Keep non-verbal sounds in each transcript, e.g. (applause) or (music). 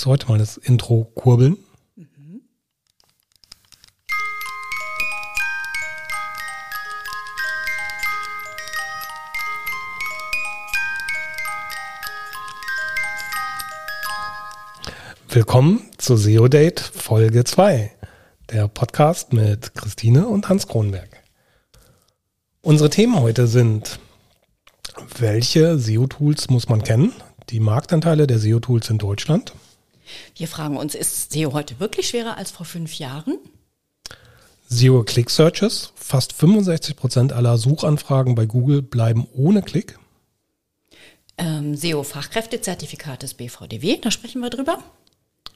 Du heute mal das Intro kurbeln? Mhm. Willkommen zu SEO Date Folge 2, der Podcast mit Christine und Hans Kronberg. Unsere Themen heute sind, welche SEO-Tools muss man kennen? Die Marktanteile der SEO-Tools in Deutschland. Wir fragen uns, ist SEO heute wirklich schwerer als vor fünf Jahren? SEO Click Searches. Fast 65 Prozent aller Suchanfragen bei Google bleiben ohne Klick. Ähm, SEO-Fachkräftezertifikat des BVDW, da sprechen wir drüber.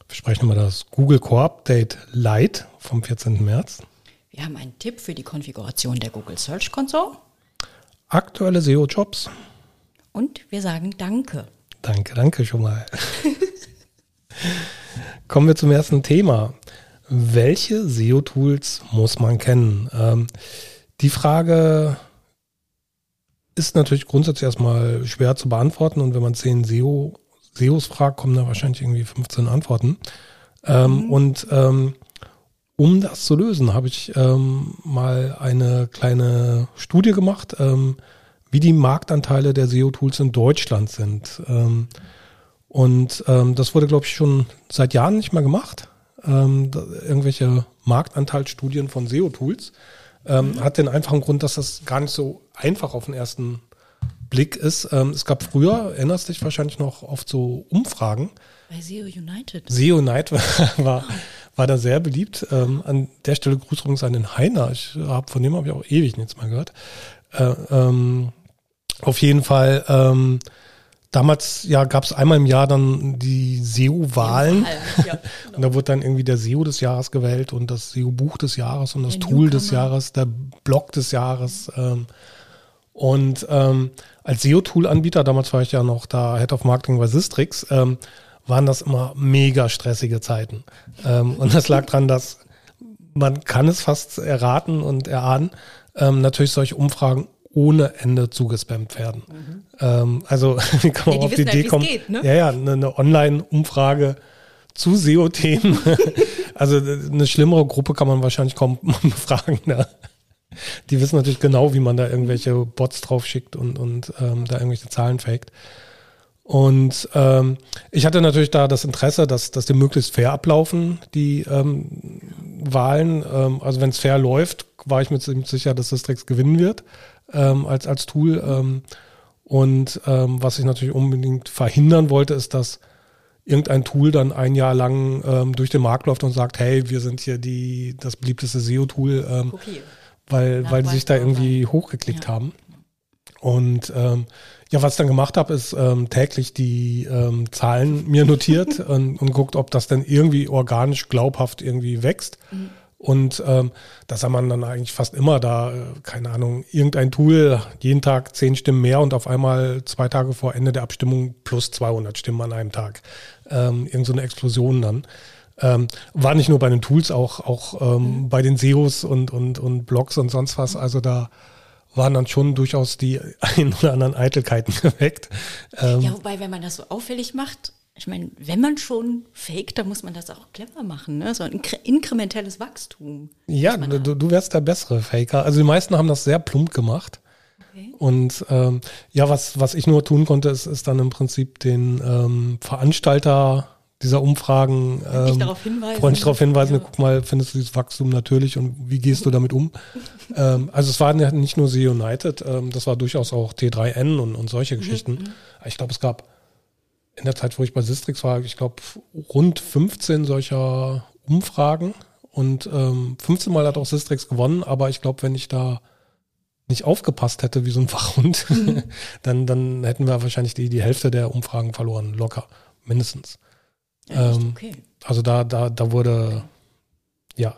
Wir sprechen über das Google Core Update Lite vom 14. März. Wir haben einen Tipp für die Konfiguration der Google Search Console. Aktuelle SEO-Jobs. Und wir sagen Danke. Danke, danke schon mal. (laughs) Kommen wir zum ersten Thema. Welche SEO-Tools muss man kennen? Ähm, die Frage ist natürlich grundsätzlich erstmal schwer zu beantworten und wenn man zehn SEO, SEOs fragt, kommen da wahrscheinlich irgendwie 15 Antworten. Ähm, mhm. Und ähm, um das zu lösen, habe ich ähm, mal eine kleine Studie gemacht, ähm, wie die Marktanteile der SEO-Tools in Deutschland sind. Und ähm, das wurde, glaube ich, schon seit Jahren nicht mehr gemacht. Ähm, irgendwelche Marktanteilsstudien von SEO-Tools. Ähm, mhm. Hat den einfachen Grund, dass das gar nicht so einfach auf den ersten Blick ist. Ähm, es gab früher, erinnerst dich wahrscheinlich noch, oft so Umfragen. Bei SEO United. SEO United (laughs) war, war war da sehr beliebt. Ähm, an der Stelle Gruß übrigens an den Heiner. Ich hab, von dem habe ich auch ewig nichts mehr gehört. Äh, ähm, auf jeden Fall, ähm, damals ja gab es einmal im Jahr dann die SEO-Wahlen. Ja, (laughs) genau. und da wurde dann irgendwie der SEO des Jahres gewählt und das SEO-Buch des Jahres und das der Tool des Jahres, der Blog des Jahres. Ähm, und ähm, als SEO-Tool-Anbieter, damals war ich ja noch da Head of Marketing bei Sistrix, ähm, waren das immer mega stressige Zeiten. Ähm, und das lag dran, dass man kann es fast erraten und erahnen, ähm, natürlich solche Umfragen ohne Ende zugespammt werden. Mhm. Ähm, also (laughs) wie kann man ja, auf die Idee halt, kommen? Geht, ne? Ja, ja, eine, eine Online-Umfrage zu SEO-Themen. (laughs) also eine schlimmere Gruppe kann man wahrscheinlich kaum (laughs) befragen. Ne? Die wissen natürlich genau, wie man da irgendwelche Bots drauf schickt und, und ähm, da irgendwelche Zahlen faked. Und ähm, ich hatte natürlich da das Interesse, dass, dass die möglichst fair ablaufen, die ähm, Wahlen. Ähm, also wenn es fair läuft, war ich mir ziemlich sicher, dass das Drex gewinnen wird ähm, als, als Tool. Ähm, und ähm, was ich natürlich unbedingt verhindern wollte, ist, dass irgendein Tool dann ein Jahr lang ähm, durch den Markt läuft und sagt, hey, wir sind hier die das beliebteste SEO-Tool, ähm, okay. weil, weil sie sich da irgendwie hochgeklickt ja. haben. Und ähm, ja, was ich dann gemacht habe, ist ähm, täglich die ähm, Zahlen mir notiert (laughs) und, und guckt, ob das denn irgendwie organisch glaubhaft irgendwie wächst. Mhm. Und ähm, das haben man dann eigentlich fast immer da, äh, keine Ahnung, irgendein Tool, jeden Tag zehn Stimmen mehr und auf einmal zwei Tage vor Ende der Abstimmung plus 200 Stimmen an einem Tag. Ähm, irgend so eine Explosion dann. Ähm, war nicht nur bei den Tools, auch, auch ähm, mhm. bei den SEOs und, und, und Blogs und sonst was. Also da waren dann schon durchaus die (laughs) ein oder anderen Eitelkeiten (laughs) geweckt. Ähm, ja, wobei, wenn man das so auffällig macht, ich meine, wenn man schon fake, dann muss man das auch clever machen, ne? So ein inkrementelles Wachstum. Ja, du, du wärst der bessere Faker. Also die meisten haben das sehr plump gemacht. Okay. Und ähm, ja, was, was ich nur tun konnte, ist, ist dann im Prinzip den ähm, Veranstalter dieser Umfragen ähm, darauf hinweisen. freundlich darauf hinweisen, ja. guck mal, findest du dieses Wachstum natürlich und wie gehst du damit um? (laughs) ähm, also es war nicht nur SEO United, ähm, das war durchaus auch T3N und, und solche mhm. Geschichten. Mhm. Ich glaube, es gab in der Zeit, wo ich bei Sistrix war, ich glaube, rund 15 solcher Umfragen und ähm, 15 Mal hat auch Sistrix gewonnen, aber ich glaube, wenn ich da nicht aufgepasst hätte wie so ein (laughs) Fachhund, mhm. dann, dann hätten wir wahrscheinlich die, die Hälfte der Umfragen verloren, locker, mindestens. Ähm, okay. Also da, da, da wurde ja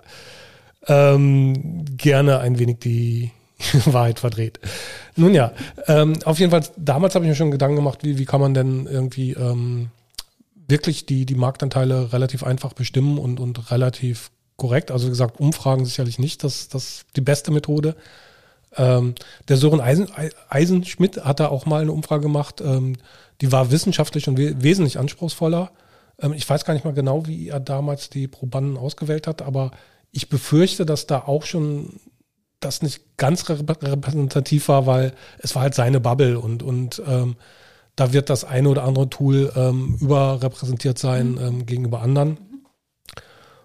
ähm, gerne ein wenig die (laughs) Wahrheit verdreht. Nun ja, ähm, auf jeden Fall, damals habe ich mir schon Gedanken gemacht, wie, wie kann man denn irgendwie ähm, wirklich die, die Marktanteile relativ einfach bestimmen und, und relativ korrekt. Also wie gesagt, Umfragen sicherlich nicht das, das die beste Methode. Ähm, der Sören Eisen, Eisenschmidt hat da auch mal eine Umfrage gemacht, ähm, die war wissenschaftlich und we wesentlich anspruchsvoller. Ähm, ich weiß gar nicht mal genau, wie er damals die Probanden ausgewählt hat, aber ich befürchte, dass da auch schon das nicht ganz repräsentativ war, weil es war halt seine Bubble und, und ähm, da wird das eine oder andere Tool ähm, überrepräsentiert sein mhm. ähm, gegenüber anderen.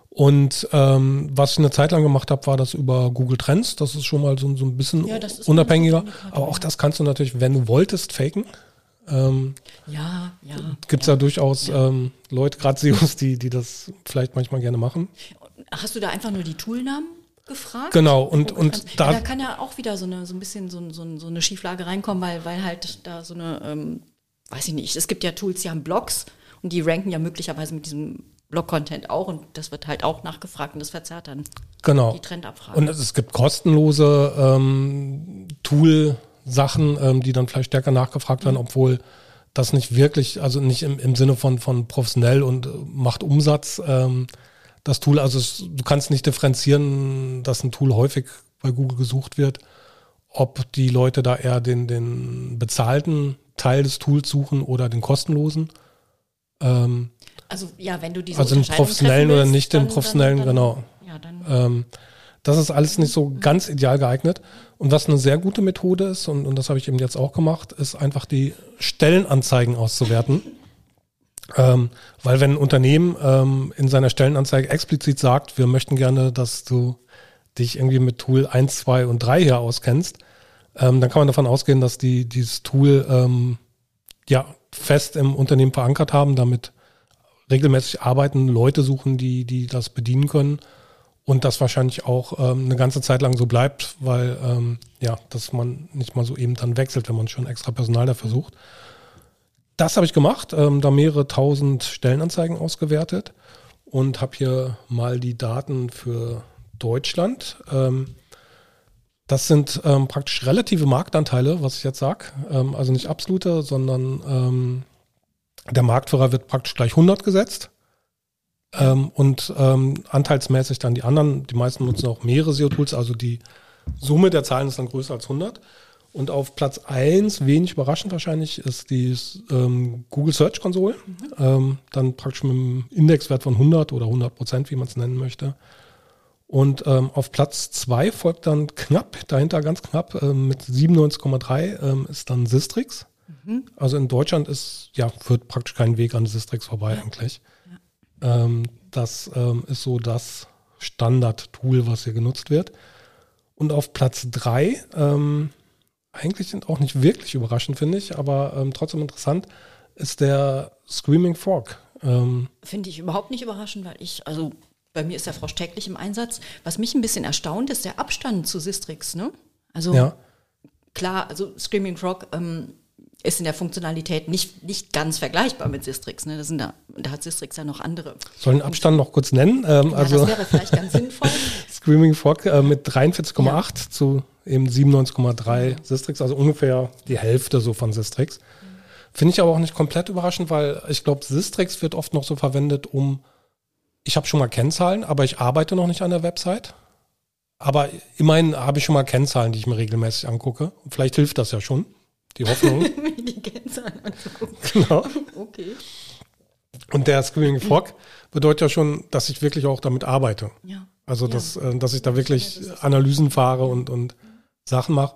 Und ähm, was ich eine Zeit lang gemacht habe, war das über Google Trends. Das ist schon mal so, so ein bisschen ja, unabhängiger. Aber auch das kannst du natürlich, wenn du wolltest, faken. Ähm, ja, ja. Gibt es ja. ja. durchaus ja. Ähm, Leute, gerade SEOs, die, die das vielleicht manchmal gerne machen. Hast du da einfach nur die Toolnamen gefragt? Genau, und, und da, da kann ja auch wieder so eine so ein bisschen so, so, so eine Schieflage reinkommen, weil, weil halt da so eine, ähm, weiß ich nicht, es gibt ja Tools, die haben Blogs und die ranken ja möglicherweise mit diesem Blog-Content auch und das wird halt auch nachgefragt und das verzerrt dann genau. die Trendabfrage. Und es gibt kostenlose ähm, Tool-Sachen, ähm, die dann vielleicht stärker nachgefragt werden, mhm. obwohl das nicht wirklich, also nicht im, im Sinne von, von professionell und äh, macht Umsatz. Ähm, das Tool, also es, du kannst nicht differenzieren, dass ein Tool häufig bei Google gesucht wird, ob die Leute da eher den, den bezahlten Teil des Tools suchen oder den kostenlosen. Ähm, also ja, wenn du diese Also den professionellen willst, oder nicht den professionellen, dann, dann, genau. Ja, dann. Ähm, das ist alles nicht so ganz ideal geeignet. Und was eine sehr gute Methode ist, und, und das habe ich eben jetzt auch gemacht, ist einfach die Stellenanzeigen auszuwerten. Ähm, weil wenn ein Unternehmen ähm, in seiner Stellenanzeige explizit sagt, wir möchten gerne, dass du dich irgendwie mit Tool 1, 2 und 3 hier auskennst, ähm, dann kann man davon ausgehen, dass die dieses Tool ähm, ja fest im Unternehmen verankert haben, damit regelmäßig arbeiten, Leute suchen, die, die das bedienen können und das wahrscheinlich auch ähm, eine ganze Zeit lang so bleibt, weil ähm, ja, dass man nicht mal so eben dann wechselt, wenn man schon extra Personal dafür sucht. Das habe ich gemacht, ähm, da mehrere tausend Stellenanzeigen ausgewertet und habe hier mal die Daten für Deutschland. Ähm, das sind ähm, praktisch relative Marktanteile, was ich jetzt sage. Ähm, also nicht absolute, sondern ähm, der Marktführer wird praktisch gleich 100 gesetzt. Ähm, und anteilsmäßig dann die anderen, die meisten nutzen auch mehrere SEO-Tools, also die Summe der Zahlen ist dann größer als 100. Und auf Platz 1, wenig überraschend wahrscheinlich, ist die ähm, Google Search Console. Mhm. Ähm, dann praktisch mit einem Indexwert von 100 oder 100 Prozent, wie man es nennen möchte. Und ähm, auf Platz 2 folgt dann knapp, dahinter ganz knapp, ähm, mit 97,3 ähm, ist dann Sistrix. Mhm. Also in Deutschland ist, ja, führt praktisch kein Weg an Sistrix vorbei ja. eigentlich. Ja. Ähm, das ist so das Standard-Tool, was hier genutzt wird. Und auf Platz 3 ähm, eigentlich sind auch nicht wirklich überraschend, finde ich, aber ähm, trotzdem interessant, ist der Screaming Frog. Ähm, finde ich überhaupt nicht überraschend, weil ich, also bei mir ist der Frosch täglich im Einsatz. Was mich ein bisschen erstaunt, ist der Abstand zu Sistrix, ne? Also ja. klar, also Screaming Frog ähm, ist in der Funktionalität nicht, nicht ganz vergleichbar mit Sistrix. Ne? Das sind da, da hat Sistrix ja noch andere. Sollen den Abstand noch kurz nennen? Ähm, ja, also das wäre vielleicht ganz sinnvoll. (laughs) Screaming Frog äh, mit 43,8 ja. zu eben 97,3 Sistrix, also ungefähr die Hälfte so von Sistrix. Finde ich aber auch nicht komplett überraschend, weil ich glaube, Sistrix wird oft noch so verwendet, um, ich habe schon mal Kennzahlen, aber ich arbeite noch nicht an der Website. Aber immerhin habe ich schon mal Kennzahlen, die ich mir regelmäßig angucke. Vielleicht hilft das ja schon, die Hoffnung. (laughs) die Kennzahlen anzugucken. Genau. (laughs) Okay. Und der Screaming Frog bedeutet ja schon, dass ich wirklich auch damit arbeite. Ja. Also, ja. Dass, äh, dass ich da wirklich Analysen fahre und, und Sachen mache.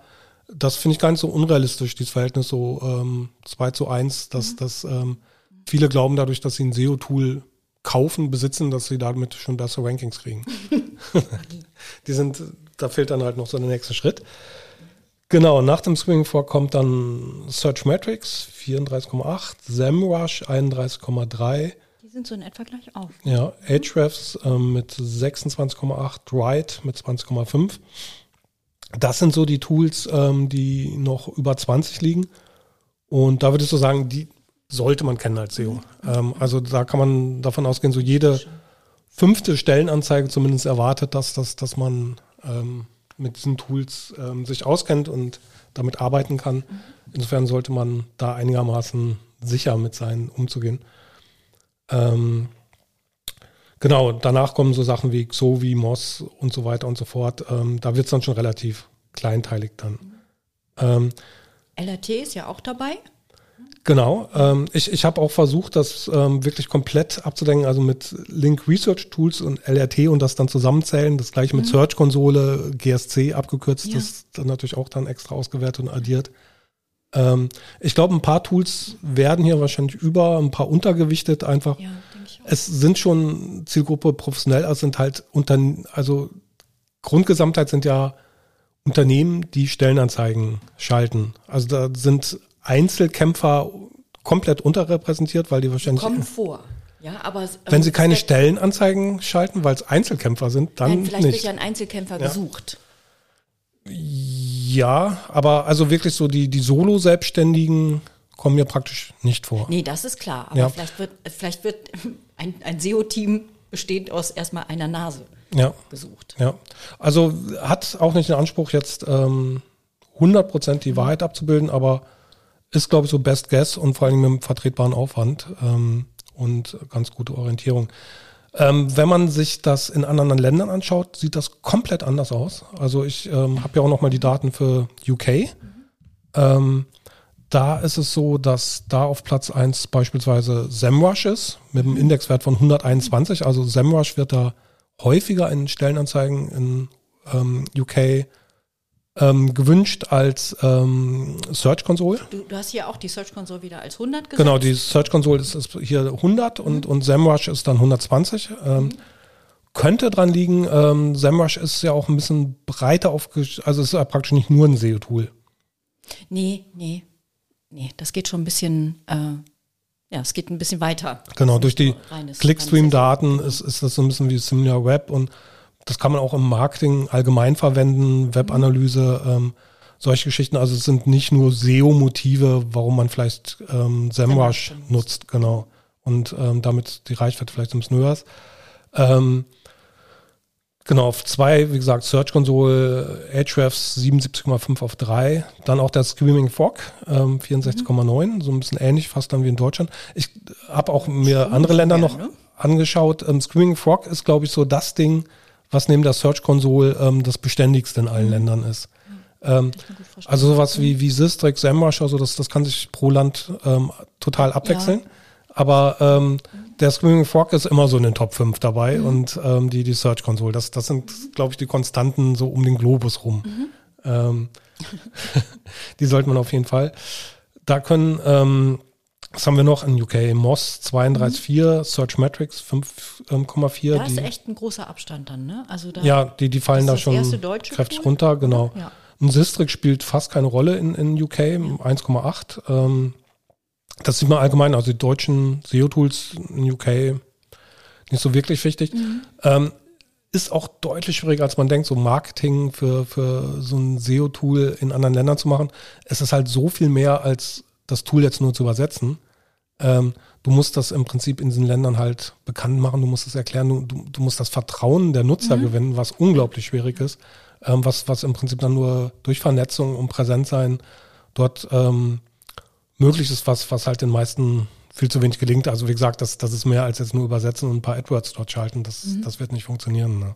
Das finde ich gar nicht so unrealistisch, dieses Verhältnis so ähm, 2 zu 1, dass, mhm. dass ähm, viele glauben dadurch, dass sie ein SEO-Tool kaufen, besitzen, dass sie damit schon bessere Rankings kriegen. (laughs) Die sind, da fehlt dann halt noch so der nächste Schritt. Genau, nach dem Swing kommt dann Search Metrics 34,8, SEMrush 31,3. Die sind so in etwa gleich auf. Ja, Ahrefs ähm, mit 26,8, Write mit 20,5. Das sind so die Tools, ähm, die noch über 20 liegen. Und da würde ich so sagen, die sollte man kennen als SEO. Ähm, also da kann man davon ausgehen, so jede fünfte Stellenanzeige zumindest erwartet, dass, dass, dass man ähm, mit diesen Tools ähm, sich auskennt und damit arbeiten kann. Insofern sollte man da einigermaßen sicher mit sein, umzugehen. Ähm, Genau, danach kommen so Sachen wie Xovi, Moss und so weiter und so fort. Ähm, da wird es dann schon relativ kleinteilig dann. Ähm, LRT ist ja auch dabei. Genau. Ähm, ich ich habe auch versucht, das ähm, wirklich komplett abzudenken, also mit Link Research Tools und LRT und das dann zusammenzählen. Das gleiche mit mhm. Search Konsole, GSC abgekürzt, ja. das dann natürlich auch dann extra ausgewertet und addiert. Ähm, ich glaube, ein paar Tools werden hier wahrscheinlich über, ein paar untergewichtet einfach. Ja. Es sind schon Zielgruppe professionell, also sind halt unter, also Grundgesamtheit sind ja Unternehmen, die Stellenanzeigen schalten. Also da sind Einzelkämpfer komplett unterrepräsentiert, weil die wahrscheinlich. Die kommen vor. Ja, aber, ähm, Wenn sie keine Stellenanzeigen schalten, weil es Einzelkämpfer sind, dann Nein, vielleicht nicht. wird ja ein Einzelkämpfer ja. gesucht. Ja, aber also wirklich so die, die Solo-Selbstständigen kommen mir praktisch nicht vor. Nee, das ist klar. Aber ja. vielleicht wird, vielleicht wird ein, ein SEO-Team bestehend aus erstmal einer Nase ja. gesucht. Ja, also hat auch nicht den Anspruch, jetzt ähm, 100% die Wahrheit abzubilden, aber ist, glaube ich, so Best Guess und vor allem mit einem vertretbaren Aufwand ähm, und ganz gute Orientierung. Ähm, wenn man sich das in anderen Ländern anschaut, sieht das komplett anders aus. Also ich ähm, habe ja auch nochmal die Daten für UK. Mhm. Da ist es so, dass da auf Platz 1 beispielsweise SEMrush ist, mit einem Indexwert von 121. Also SEMrush wird da häufiger in Stellenanzeigen in ähm, UK ähm, gewünscht als ähm, Search Console. Du, du, hast hier auch die Search Console wieder als 100 gesetzt. Genau, die Search Console ist, ist hier 100 mhm. und, und SEMrush ist dann 120. Ähm, mhm. Könnte dran liegen, ähm, SEMrush ist ja auch ein bisschen breiter aufgestellt, also es ist ja praktisch nicht nur ein SEO-Tool. Nee, nee, nee, das geht schon ein bisschen, äh, ja, es geht ein bisschen weiter. Genau, durch die Clickstream-Daten ist, ist das so ein bisschen wie Similar Web und das kann man auch im Marketing allgemein verwenden, Webanalyse, ähm, solche Geschichten. Also es sind nicht nur SEO-Motive, warum man vielleicht ähm, SEMrush nutzt, genau. Und ähm, damit die Reichweite vielleicht ein bisschen höher ist. Ähm, genau, auf zwei, wie gesagt, Search Console, Ahrefs 77,5 auf drei. Dann auch der Screaming Frog, ähm, 64,9, mhm. so ein bisschen ähnlich fast dann wie in Deutschland. Ich habe auch mir andere Länder noch ne? angeschaut. Ähm, Screaming Frog ist, glaube ich, so das Ding, was neben der Search Console ähm, das beständigste in allen mhm. Ländern ist. Ähm, also sowas wie, wie Sistrix, SEMrush, also das, das kann sich pro Land ähm, total abwechseln. Ja. Aber ähm, der Screaming Frog ist immer so in den Top 5 dabei mhm. und ähm, die, die Search Console, das, das sind, glaube ich, die Konstanten so um den Globus rum. Mhm. Ähm, (laughs) die sollte man auf jeden Fall. Da können ähm, was haben wir noch in UK? Moss 32,4, mhm. Searchmetrics 5,4. Da ist echt ein großer Abstand dann, ne? Also da ja, die, die fallen da schon kräftig Tool? runter, genau. Ja. Ein Sistrix spielt fast keine Rolle in, in UK, ja. 1,8. Ähm, das sieht man allgemein, also die deutschen SEO-Tools in UK nicht so wirklich wichtig. Mhm. Ähm, ist auch deutlich schwieriger, als man denkt, so Marketing für, für so ein SEO-Tool in anderen Ländern zu machen. Es ist halt so viel mehr als das Tool jetzt nur zu übersetzen. Ähm, du musst das im Prinzip in diesen Ländern halt bekannt machen, du musst es erklären, du, du, du, musst das Vertrauen der Nutzer mhm. gewinnen, was unglaublich schwierig ist, ähm, was, was im Prinzip dann nur durch Vernetzung und Präsentsein dort ähm, möglich ist, was, was halt den meisten viel zu wenig gelingt. Also wie gesagt, das, das ist mehr als jetzt nur übersetzen und ein paar AdWords dort schalten. Das, mhm. das wird nicht funktionieren. Ne?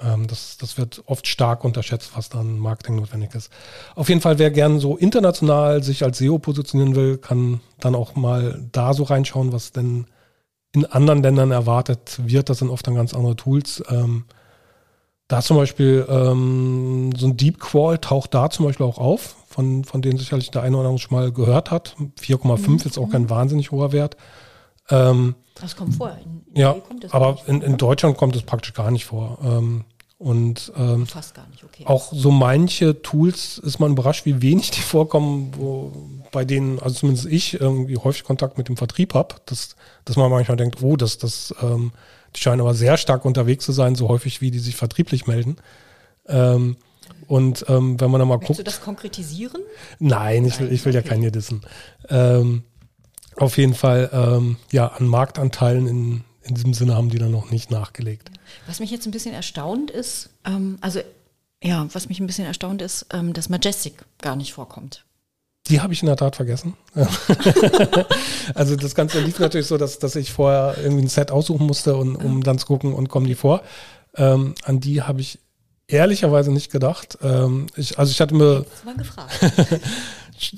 Ähm, das, das wird oft stark unterschätzt, was dann Marketing notwendig ist. Auf jeden Fall, wer gern so international sich als SEO positionieren will, kann dann auch mal da so reinschauen, was denn in anderen Ländern erwartet wird. Das sind oft dann ganz andere Tools. Ähm, da zum Beispiel ähm, so ein Deep Crawl taucht da zum Beispiel auch auf, von, von denen sicherlich der eine oder andere schon mal gehört hat. 4,5 mhm. ist auch kein wahnsinnig hoher Wert. Ähm, das kommt vor. In, ja, aber in, in, Deutschland kommt es praktisch gar nicht vor. Ähm, und ähm, Fast gar nicht, okay. auch so manche Tools ist man überrascht, wie wenig die vorkommen, wo, bei denen, also zumindest ich, irgendwie häufig Kontakt mit dem Vertrieb habe, dass, dass man manchmal denkt, oh, das, das, ähm, die scheinen aber sehr stark unterwegs zu sein, so häufig wie die sich vertrieblich melden. Ähm, und ähm, wenn man da mal Willst guckt. du das konkretisieren? Nein, ich will, ich will okay. ja keinen hier dissen. Ähm, auf jeden Fall, ähm, ja, an Marktanteilen in, in diesem Sinne haben die dann noch nicht nachgelegt. Was mich jetzt ein bisschen erstaunt ist, ähm, also ja, was mich ein bisschen erstaunt ist, ähm, dass Majestic gar nicht vorkommt. Die habe ich in der Tat vergessen. (laughs) also das Ganze lief natürlich so, dass, dass ich vorher irgendwie ein Set aussuchen musste, und, um dann zu gucken, und kommen die vor. Ähm, an die habe ich ehrlicherweise nicht gedacht. Ähm, ich, also ich hatte mir. Mal gefragt. (laughs)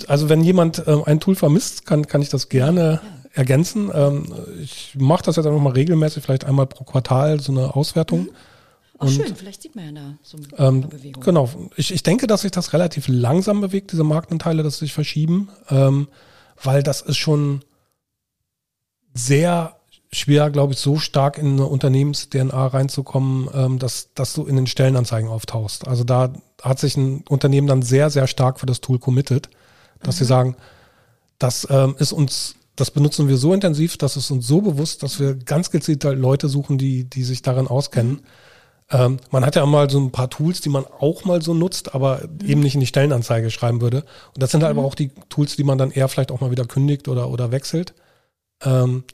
also wenn jemand ähm, ein Tool vermisst, kann, kann ich das gerne ja. ergänzen. Ähm, ich mache das jetzt einfach mal regelmäßig, vielleicht einmal pro Quartal so eine Auswertung. Mhm. Ach, und, schön, vielleicht sieht man ja da so eine ähm, Bewegung. Genau. Ich, ich denke, dass sich das relativ langsam bewegt, diese Marktanteile, dass sie sich verschieben, ähm, weil das ist schon sehr schwer, glaube ich, so stark in eine Unternehmens-DNA reinzukommen, ähm, dass, dass du in den Stellenanzeigen auftauchst. Also da hat sich ein Unternehmen dann sehr, sehr stark für das Tool committed, dass mhm. sie sagen, das ähm, ist uns, das benutzen wir so intensiv, dass es uns so bewusst, dass wir ganz gezielt halt Leute suchen, die, die sich darin auskennen. Mhm. Ähm, man hat ja mal so ein paar Tools, die man auch mal so nutzt, aber mhm. eben nicht in die Stellenanzeige schreiben würde. Und das sind halt mhm. aber auch die Tools, die man dann eher vielleicht auch mal wieder kündigt oder, oder wechselt. Ähm,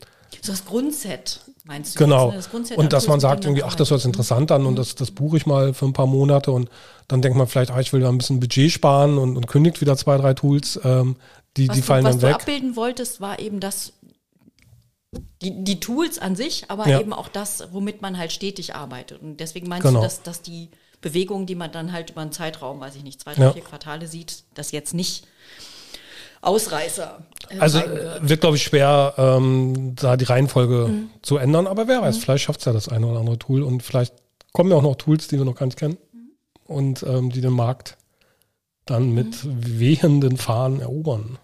so das Grundset, meinst du? Genau. Ne? das und dass man sagt irgendwie, ach, das hört sich interessant an und das, das buche ich mal für ein paar Monate und dann denkt man vielleicht, ah, ich will da ein bisschen Budget sparen und, und kündigt wieder zwei, drei Tools, ähm, die, was die fallen du, dann weg. Was du abbilden wolltest, war eben das, die, die Tools an sich, aber ja. eben auch das, womit man halt stetig arbeitet. Und deswegen meinst genau. du, dass, dass die Bewegung, die man dann halt über einen Zeitraum, weiß ich nicht, zwei, drei, ja. vier Quartale sieht, das jetzt nicht Ausreißer. Äh, also wird, wird glaube ich, schwer, ähm, da die Reihenfolge mhm. zu ändern, aber wer weiß, mhm. vielleicht schafft es ja das eine oder andere Tool und vielleicht kommen ja auch noch Tools, die wir noch gar nicht kennen mhm. und ähm, die den Markt dann mit mhm. wehenden Fahnen erobern.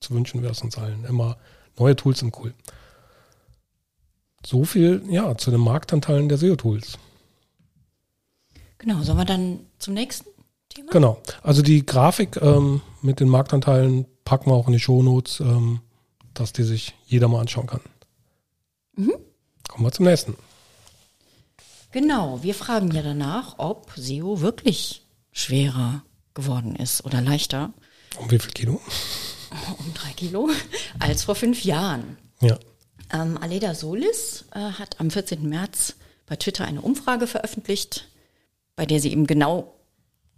Zu wünschen wäre es uns allen. Immer neue Tools sind cool. So viel, ja, zu den Marktanteilen der SEO-Tools. Genau, sollen wir dann zum nächsten Thema? Genau, also die Grafik ähm, mit den Marktanteilen packen wir auch in die Shownotes, ähm, dass die sich jeder mal anschauen kann. Mhm. Kommen wir zum nächsten. Genau, wir fragen ja danach, ob SEO wirklich schwerer geworden ist oder leichter. Um wie viel Kilo? (laughs) Um drei Kilo (laughs) als vor fünf Jahren. Ja. Ähm, Aleda Solis äh, hat am 14. März bei Twitter eine Umfrage veröffentlicht, bei der sie eben genau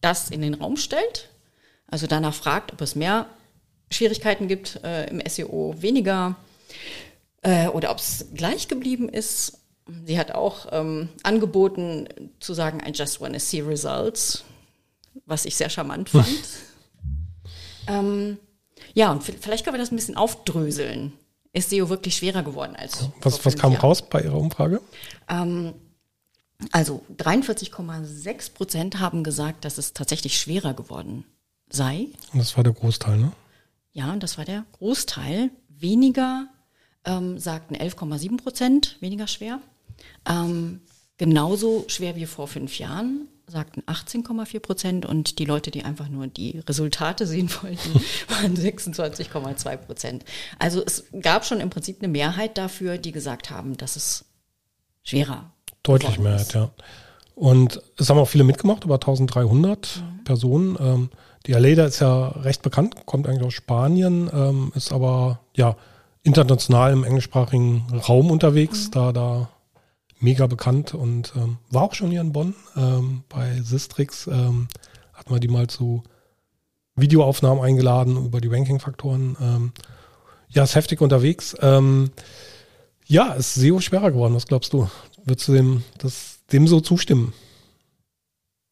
das in den Raum stellt. Also danach fragt, ob es mehr Schwierigkeiten gibt äh, im SEO, weniger äh, oder ob es gleich geblieben ist. Sie hat auch ähm, angeboten zu sagen, I just want to see results, was ich sehr charmant (laughs) fand. ähm, ja, und vielleicht können wir das ein bisschen aufdröseln. Ist SEO wirklich schwerer geworden als. Was, was kam Jahren. raus bei Ihrer Umfrage? Ähm, also 43,6 Prozent haben gesagt, dass es tatsächlich schwerer geworden sei. Und das war der Großteil, ne? Ja, das war der Großteil. Weniger ähm, sagten 11,7 Prozent, weniger schwer. Ähm, genauso schwer wie vor fünf Jahren, sagten 18,4 Prozent und die Leute, die einfach nur die Resultate sehen wollten, (laughs) waren 26,2 Prozent. Also es gab schon im Prinzip eine Mehrheit dafür, die gesagt haben, dass es schwerer Deutlich Mehrheit, ja. Und es haben auch viele mitgemacht, über 1300 mhm. Personen. Ähm, die Aleda ist ja recht bekannt, kommt eigentlich aus Spanien, ähm, ist aber ja international im englischsprachigen Raum unterwegs, mhm. da da mega bekannt und ähm, war auch schon hier in Bonn ähm, bei Sistrix. Ähm, hat man die mal zu Videoaufnahmen eingeladen über die Ranking-Faktoren. Ähm, ja, ist heftig unterwegs. Ja, ist SEO schwerer geworden, was glaubst du? Würdest du dem, das, dem so zustimmen?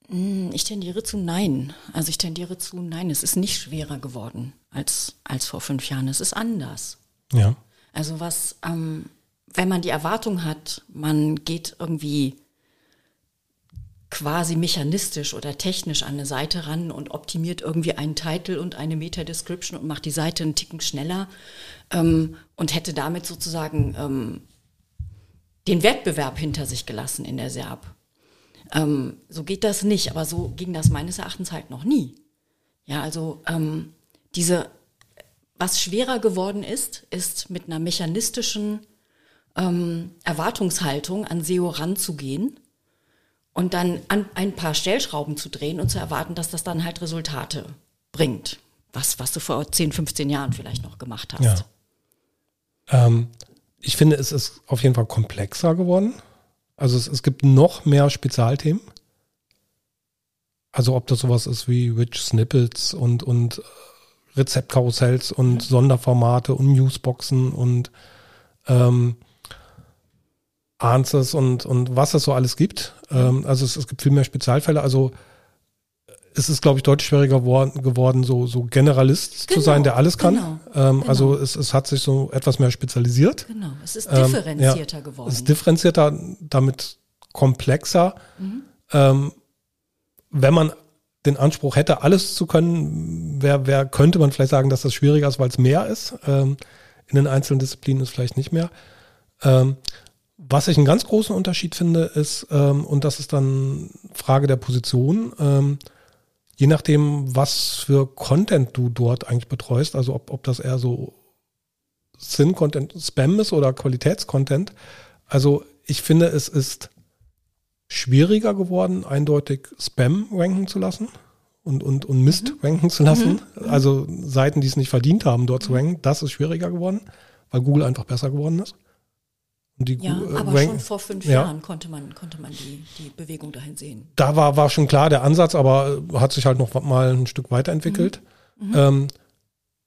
Hm, ich tendiere zu nein. Also ich tendiere zu nein. Es ist nicht schwerer geworden als, als vor fünf Jahren. Es ist anders. Ja. Also was, ähm, wenn man die Erwartung hat, man geht irgendwie quasi mechanistisch oder technisch an eine Seite ran und optimiert irgendwie einen Titel und eine Meta-Description und macht die Seite einen Ticken schneller ähm, und hätte damit sozusagen ähm, den Wettbewerb hinter sich gelassen in der SERP. Ähm, so geht das nicht, aber so ging das meines Erachtens halt noch nie. Ja, also ähm, diese, was schwerer geworden ist, ist mit einer mechanistischen ähm, Erwartungshaltung an SEO ranzugehen und dann an ein paar Stellschrauben zu drehen und zu erwarten, dass das dann halt Resultate bringt. Was, was du vor 10, 15 Jahren vielleicht noch gemacht hast. Ja. Ähm, ich finde, es ist auf jeden Fall komplexer geworden. Also es, es gibt noch mehr Spezialthemen. Also ob das sowas ist wie Rich Snippets und, und äh, Rezeptkarussells und. Sonderformate und Newsboxen und ähm, Answers und, und was es so alles gibt. Ähm, also es, es gibt viel mehr Spezialfälle. Also es ist, glaube ich, deutlich schwieriger geworden, so, so Generalist genau, zu sein, der alles kann. Genau, ähm, genau. Also es, es hat sich so etwas mehr spezialisiert. Genau, es ist differenzierter ähm, ja, geworden. Es ist differenzierter, damit komplexer. Mhm. Ähm, wenn man den Anspruch hätte, alles zu können, wer, wer könnte man vielleicht sagen, dass das schwieriger ist, weil es mehr ist. Ähm, in den einzelnen Disziplinen ist vielleicht nicht mehr. Ähm, was ich einen ganz großen Unterschied finde, ist, ähm, und das ist dann Frage der Position, ähm, je nachdem, was für Content du dort eigentlich betreust, also ob, ob das eher so Sinn-Content, Spam ist oder Qualitätscontent. Also ich finde, es ist schwieriger geworden, eindeutig Spam ranken zu lassen und, und, und Mist mhm. ranken zu lassen. Mhm. Also Seiten, die es nicht verdient haben, dort zu mhm. ranken, das ist schwieriger geworden, weil Google einfach besser geworden ist. Die ja, äh, aber schon vor fünf ja. Jahren konnte man, konnte man die, die Bewegung dahin sehen. Da war, war schon klar der Ansatz, aber hat sich halt noch mal ein Stück weiterentwickelt. Mhm. Mhm. Ähm,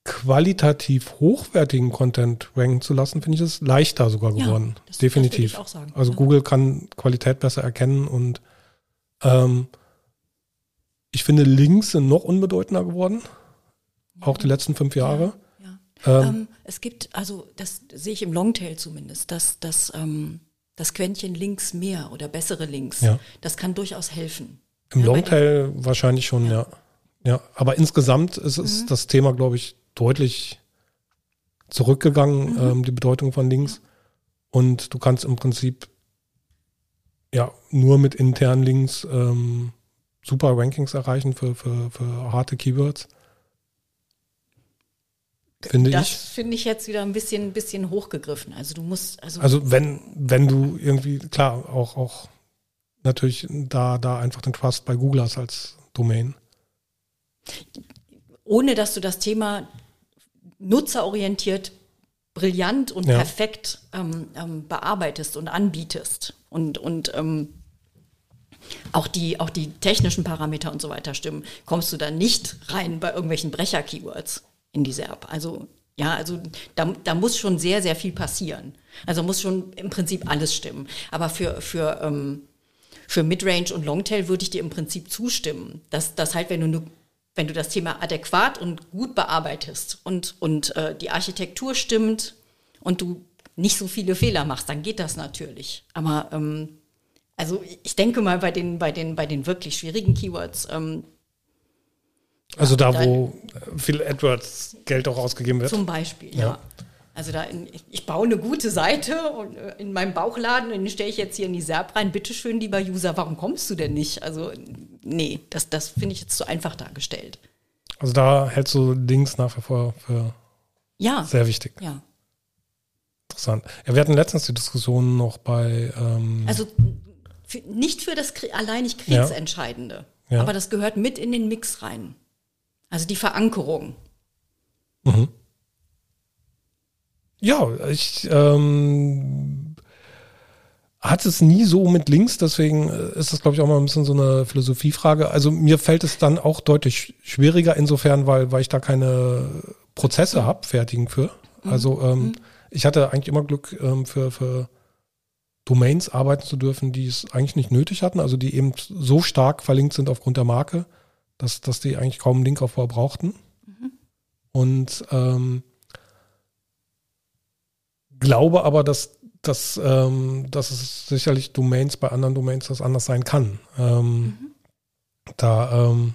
qualitativ hochwertigen Content ranken zu lassen, finde ich es leichter sogar geworden. Ja, das, Definitiv. Das also ja. Google kann Qualität besser erkennen und ähm, ich finde, Links sind noch unbedeutender geworden. Auch die letzten fünf Jahre. Ähm, ähm, es gibt, also das sehe ich im Longtail zumindest, dass das, ähm, das Quäntchen Links mehr oder bessere Links, ja. das kann durchaus helfen. Im ja, Longtail wahrscheinlich schon, ja. ja. ja. aber insgesamt ist, ist mhm. das Thema, glaube ich, deutlich zurückgegangen, mhm. ähm, die Bedeutung von Links. Und du kannst im Prinzip ja nur mit internen Links ähm, super Rankings erreichen für, für, für harte Keywords. Finde das finde ich jetzt wieder ein bisschen, bisschen hochgegriffen. Also du musst, also. Also wenn, wenn du irgendwie, klar, auch, auch natürlich da, da einfach den Trust bei Google hast als Domain. Ohne dass du das Thema nutzerorientiert brillant und ja. perfekt ähm, ähm, bearbeitest und anbietest und, und ähm, auch die, auch die technischen Parameter und so weiter stimmen, kommst du da nicht rein bei irgendwelchen Brecher-Keywords in diese App. Also ja, also da, da muss schon sehr, sehr viel passieren. Also muss schon im Prinzip alles stimmen. Aber für, für, ähm, für Midrange und Longtail würde ich dir im Prinzip zustimmen. Dass, dass halt, wenn du, wenn du das Thema adäquat und gut bearbeitest und, und äh, die Architektur stimmt und du nicht so viele Fehler machst, dann geht das natürlich. Aber ähm, also ich denke mal bei den, bei den, bei den wirklich schwierigen Keywords, ähm, also da, wo viel AdWords-Geld auch ausgegeben wird. Zum Beispiel, ja. ja. Also da, in, ich baue eine gute Seite und äh, in meinem Bauchladen, den stelle ich jetzt hier in die SERP rein. Bitteschön, lieber User, warum kommst du denn nicht? Also nee, das, das finde ich jetzt zu einfach dargestellt. Also da hältst du Links nach wie vor für ja. sehr wichtig. Ja. Interessant. Ja, wir hatten letztens die Diskussion noch bei. Ähm also für, nicht für das alleinig Kriegsentscheidende, ja. ja. aber das gehört mit in den Mix rein. Also die Verankerung. Mhm. Ja, ich ähm, hatte es nie so mit Links, deswegen äh, ist das, glaube ich, auch mal ein bisschen so eine Philosophiefrage. Also mir fällt es dann auch deutlich schwieriger insofern, weil, weil ich da keine Prozesse habe, fertigen für. Mhm. Also ähm, mhm. ich hatte eigentlich immer Glück, ähm, für, für Domains arbeiten zu dürfen, die es eigentlich nicht nötig hatten, also die eben so stark verlinkt sind aufgrund der Marke, dass, dass die eigentlich kaum einen Linkaufbau brauchten. Mhm. Und ähm, glaube aber, dass, dass, ähm, dass es sicherlich Domains bei anderen Domains das anders sein kann. Ähm, mhm. Da, ähm,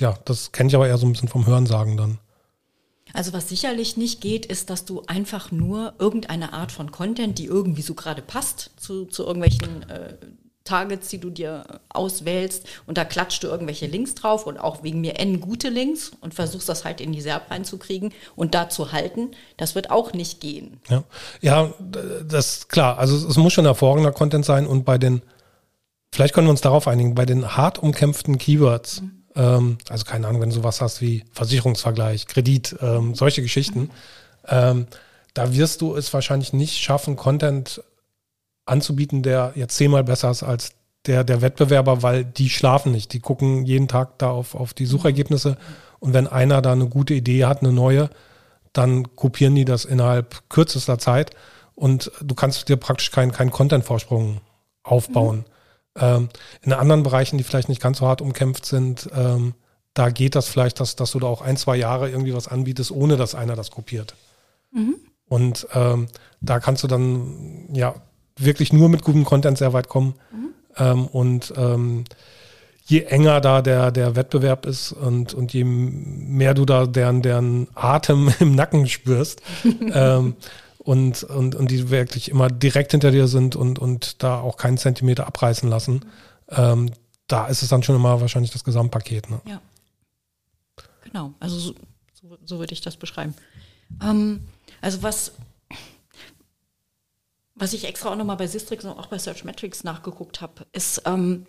ja, das kenne ich aber eher so ein bisschen vom Hörensagen dann. Also was sicherlich nicht geht, ist, dass du einfach nur irgendeine Art von Content, die irgendwie so gerade passt zu, zu irgendwelchen äh, Targets, die du dir auswählst und da klatscht du irgendwelche Links drauf und auch wegen mir N gute Links und versuchst das halt in die SERP reinzukriegen und da zu halten, das wird auch nicht gehen. Ja, ja das ist klar. Also es muss schon hervorragender Content sein und bei den, vielleicht können wir uns darauf einigen, bei den hart umkämpften Keywords, mhm. ähm, also keine Ahnung, wenn du sowas hast wie Versicherungsvergleich, Kredit, ähm, solche Geschichten, mhm. ähm, da wirst du es wahrscheinlich nicht schaffen, Content anzubieten, der jetzt zehnmal besser ist als der, der Wettbewerber, weil die schlafen nicht. Die gucken jeden Tag da auf, auf die Suchergebnisse. Und wenn einer da eine gute Idee hat, eine neue, dann kopieren die das innerhalb kürzester Zeit. Und du kannst dir praktisch keinen kein Content-Vorsprung aufbauen. Mhm. Ähm, in anderen Bereichen, die vielleicht nicht ganz so hart umkämpft sind, ähm, da geht das vielleicht, dass, dass du da auch ein, zwei Jahre irgendwie was anbietest, ohne dass einer das kopiert. Mhm. Und ähm, da kannst du dann ja wirklich nur mit gutem Content sehr weit kommen. Mhm. Ähm, und ähm, je enger da der, der Wettbewerb ist und, und je mehr du da deren, deren Atem (laughs) im Nacken spürst (laughs) ähm, und, und, und die wirklich immer direkt hinter dir sind und, und da auch keinen Zentimeter abreißen lassen, ähm, da ist es dann schon immer wahrscheinlich das Gesamtpaket. Ne? Ja. Genau, also so, so, so würde ich das beschreiben. Ähm, also was, was ich extra auch nochmal bei Sistrix und auch bei Searchmetrics nachgeguckt habe, ist, ähm,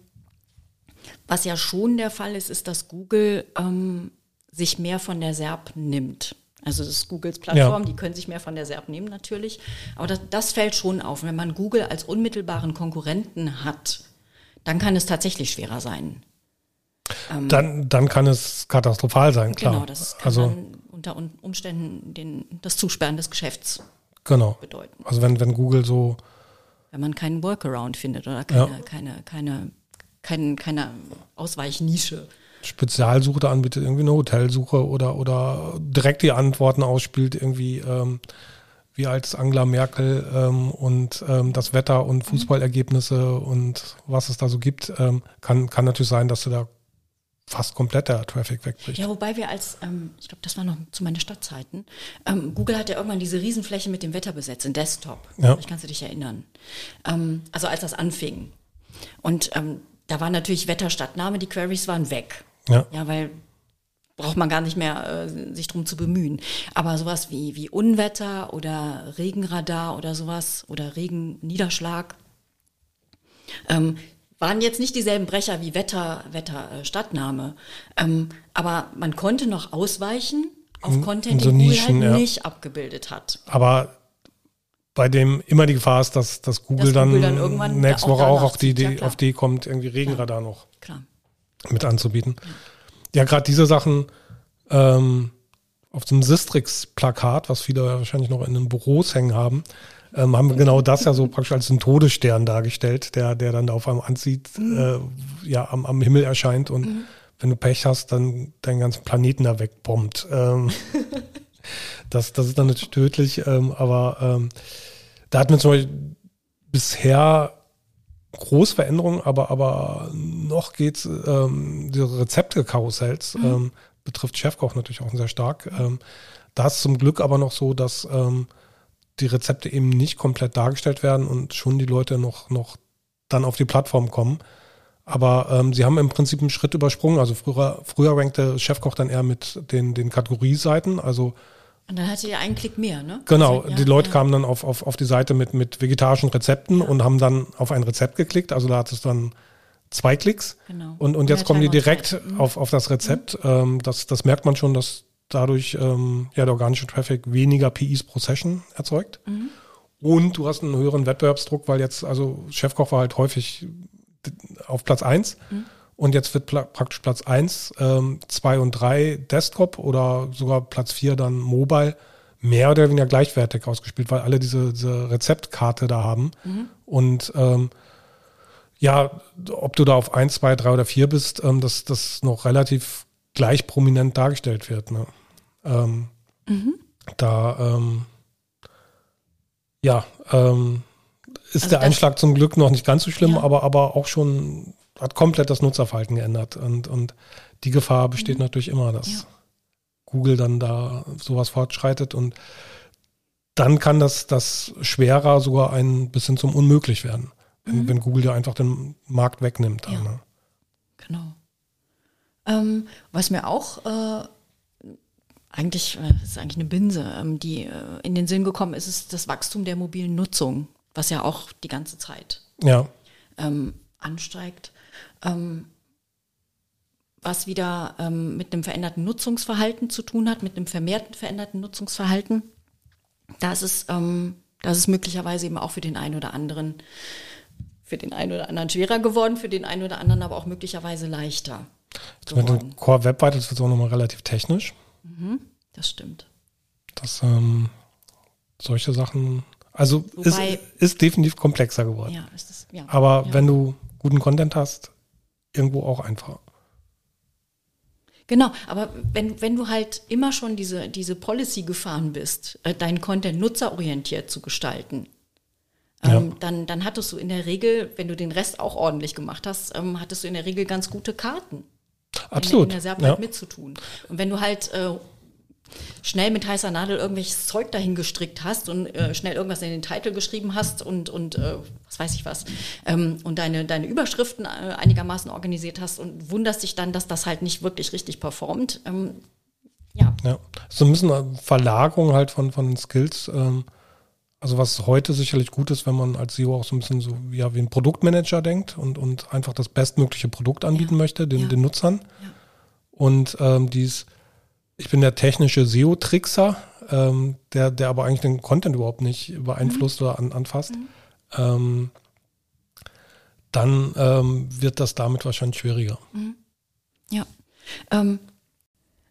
was ja schon der Fall ist, ist, dass Google ähm, sich mehr von der SERP nimmt. Also das ist Googles Plattform, ja. die können sich mehr von der SERP nehmen natürlich. Aber das, das fällt schon auf. Wenn man Google als unmittelbaren Konkurrenten hat, dann kann es tatsächlich schwerer sein. Ähm, dann, dann kann es katastrophal sein, klar. Genau, das kann also, unter Umständen den, das Zusperren des Geschäfts genau. bedeuten. Also wenn, wenn Google so wenn man keinen Workaround findet oder keine, ja. keine, keine, keine, keine Ausweichnische. Spezialsuche anbietet, irgendwie eine Hotelsuche oder, oder direkt die Antworten ausspielt, irgendwie ähm, wie als Angela Merkel ähm, und ähm, das Wetter und mhm. Fußballergebnisse und was es da so gibt, ähm, kann, kann natürlich sein, dass du da fast komplett der Traffic wegbricht. Ja, wobei wir als, ähm, ich glaube, das war noch zu meinen Stadtzeiten, ähm, Google hat ja irgendwann diese Riesenfläche mit dem Wetter besetzt, in Desktop. Ja. Ich kannst du dich erinnern. Ähm, also als das anfing. Und ähm, da war natürlich Wetterstadtname, die Queries waren weg. Ja. Ja, weil braucht man gar nicht mehr äh, sich drum zu bemühen. Aber sowas wie, wie Unwetter oder Regenradar oder sowas oder Regenniederschlag, ähm, waren jetzt nicht dieselben Brecher wie Wetter, Wetter, äh, Stadtname. Ähm, aber man konnte noch ausweichen auf Content, so den Google Nischen, halt ja. nicht abgebildet hat. Aber bei dem immer die Gefahr ist, dass, dass Google, dass Google dann, dann nächste Woche auch auf die, Idee, ja, auf die kommt, irgendwie Regenradar ja, noch klar. mit anzubieten. Ja, gerade diese Sachen ähm, auf dem Sistrix-Plakat, was viele wahrscheinlich noch in den Büros hängen haben, ähm, haben wir genau das ja so praktisch als einen Todesstern dargestellt, der, der dann da auf einmal anzieht, mhm. äh, ja, am, am Himmel erscheint und mhm. wenn du Pech hast, dann deinen ganzen Planeten da wegbombt. Ähm, (laughs) das, das ist dann natürlich tödlich, ähm, aber ähm, da hatten wir zum Beispiel bisher Großveränderungen, aber, aber noch geht's, ähm, diese Rezepte-Karussells, mhm. ähm, betrifft Chefkoch natürlich auch sehr stark. Ähm, da ist zum Glück aber noch so, dass ähm, die Rezepte eben nicht komplett dargestellt werden und schon die Leute noch, noch dann auf die Plattform kommen. Aber ähm, sie haben im Prinzip einen Schritt übersprungen. Also früher, früher rankte Chefkoch dann eher mit den, den Kategorieseiten. Also und dann hatte ihr einen Klick mehr, ne? Genau, also, ja, die Leute ja. kamen dann auf, auf, auf die Seite mit, mit vegetarischen Rezepten ja. und haben dann auf ein Rezept geklickt. Also da hat es dann zwei Klicks. Genau. Und, und jetzt kommen die direkt mhm. auf, auf das Rezept. Mhm. Ähm, das, das merkt man schon, dass dadurch ähm, ja, der organische Traffic weniger PIs pro Session erzeugt. Mhm. Und du hast einen höheren Wettbewerbsdruck, weil jetzt, also Chefkoch war halt häufig auf Platz eins mhm. und jetzt wird praktisch Platz eins, ähm, zwei und drei Desktop oder sogar Platz vier dann Mobile mehr oder weniger gleichwertig ausgespielt, weil alle diese, diese Rezeptkarte da haben. Mhm. Und ähm, ja, ob du da auf eins, zwei, drei oder vier bist, ähm, dass das noch relativ gleich prominent dargestellt wird. Ne? Ähm, mhm. Da, ähm, ja, ähm, ist also der Einschlag zum Glück noch nicht ganz so schlimm, ja. aber, aber auch schon hat komplett das Nutzerverhalten geändert. Und, und die Gefahr besteht mhm. natürlich immer, dass ja. Google dann da sowas fortschreitet und dann kann das, das schwerer sogar ein bisschen zum unmöglich werden, wenn, mhm. wenn Google ja einfach den Markt wegnimmt. Dann, ja. ne? Genau. Ähm, was mir auch äh, eigentlich, äh, das ist eigentlich eine Binse, ähm, die äh, in den Sinn gekommen ist, ist das Wachstum der mobilen Nutzung, was ja auch die ganze Zeit ja. ähm, ansteigt. Ähm, was wieder ähm, mit einem veränderten Nutzungsverhalten zu tun hat, mit einem vermehrten veränderten Nutzungsverhalten. Da ist es, ähm, das ist möglicherweise eben auch für den einen oder anderen, für den einen oder anderen schwerer geworden, für den einen oder anderen aber auch möglicherweise leichter. Mit dem Core Web das wird auch nochmal relativ technisch. Mhm, das stimmt. Das, ähm, solche Sachen, also Wobei, ist, ist definitiv komplexer geworden. Ja, ist es, ja. Aber ja. wenn du guten Content hast, irgendwo auch einfacher. Genau, aber wenn, wenn du halt immer schon diese, diese Policy gefahren bist, äh, deinen Content nutzerorientiert zu gestalten, ähm, ja. dann, dann hattest du in der Regel, wenn du den Rest auch ordentlich gemacht hast, ähm, hattest du in der Regel ganz gute Karten. Absolut. In der, Serbheit ja. mitzutun. Und wenn du halt äh, schnell mit heißer Nadel irgendwelches Zeug dahin gestrickt hast und äh, schnell irgendwas in den Titel geschrieben hast und, und äh, was weiß ich was, ähm, und deine, deine Überschriften äh, einigermaßen organisiert hast und wunderst dich dann, dass das halt nicht wirklich richtig performt. Ähm, ja. ja. So ein bisschen Verlagerung halt von, von Skills. Ähm, also was heute sicherlich gut ist, wenn man als SEO auch so ein bisschen so ja, wie ein Produktmanager denkt und, und einfach das bestmögliche Produkt anbieten ja. möchte, den, ja. den Nutzern. Ja. Und ähm, dies ich bin der technische SEO-Trickser, ähm, der, der aber eigentlich den Content überhaupt nicht beeinflusst mhm. oder an, anfasst. Mhm. Ähm, dann ähm, wird das damit wahrscheinlich schwieriger. Mhm. Ja.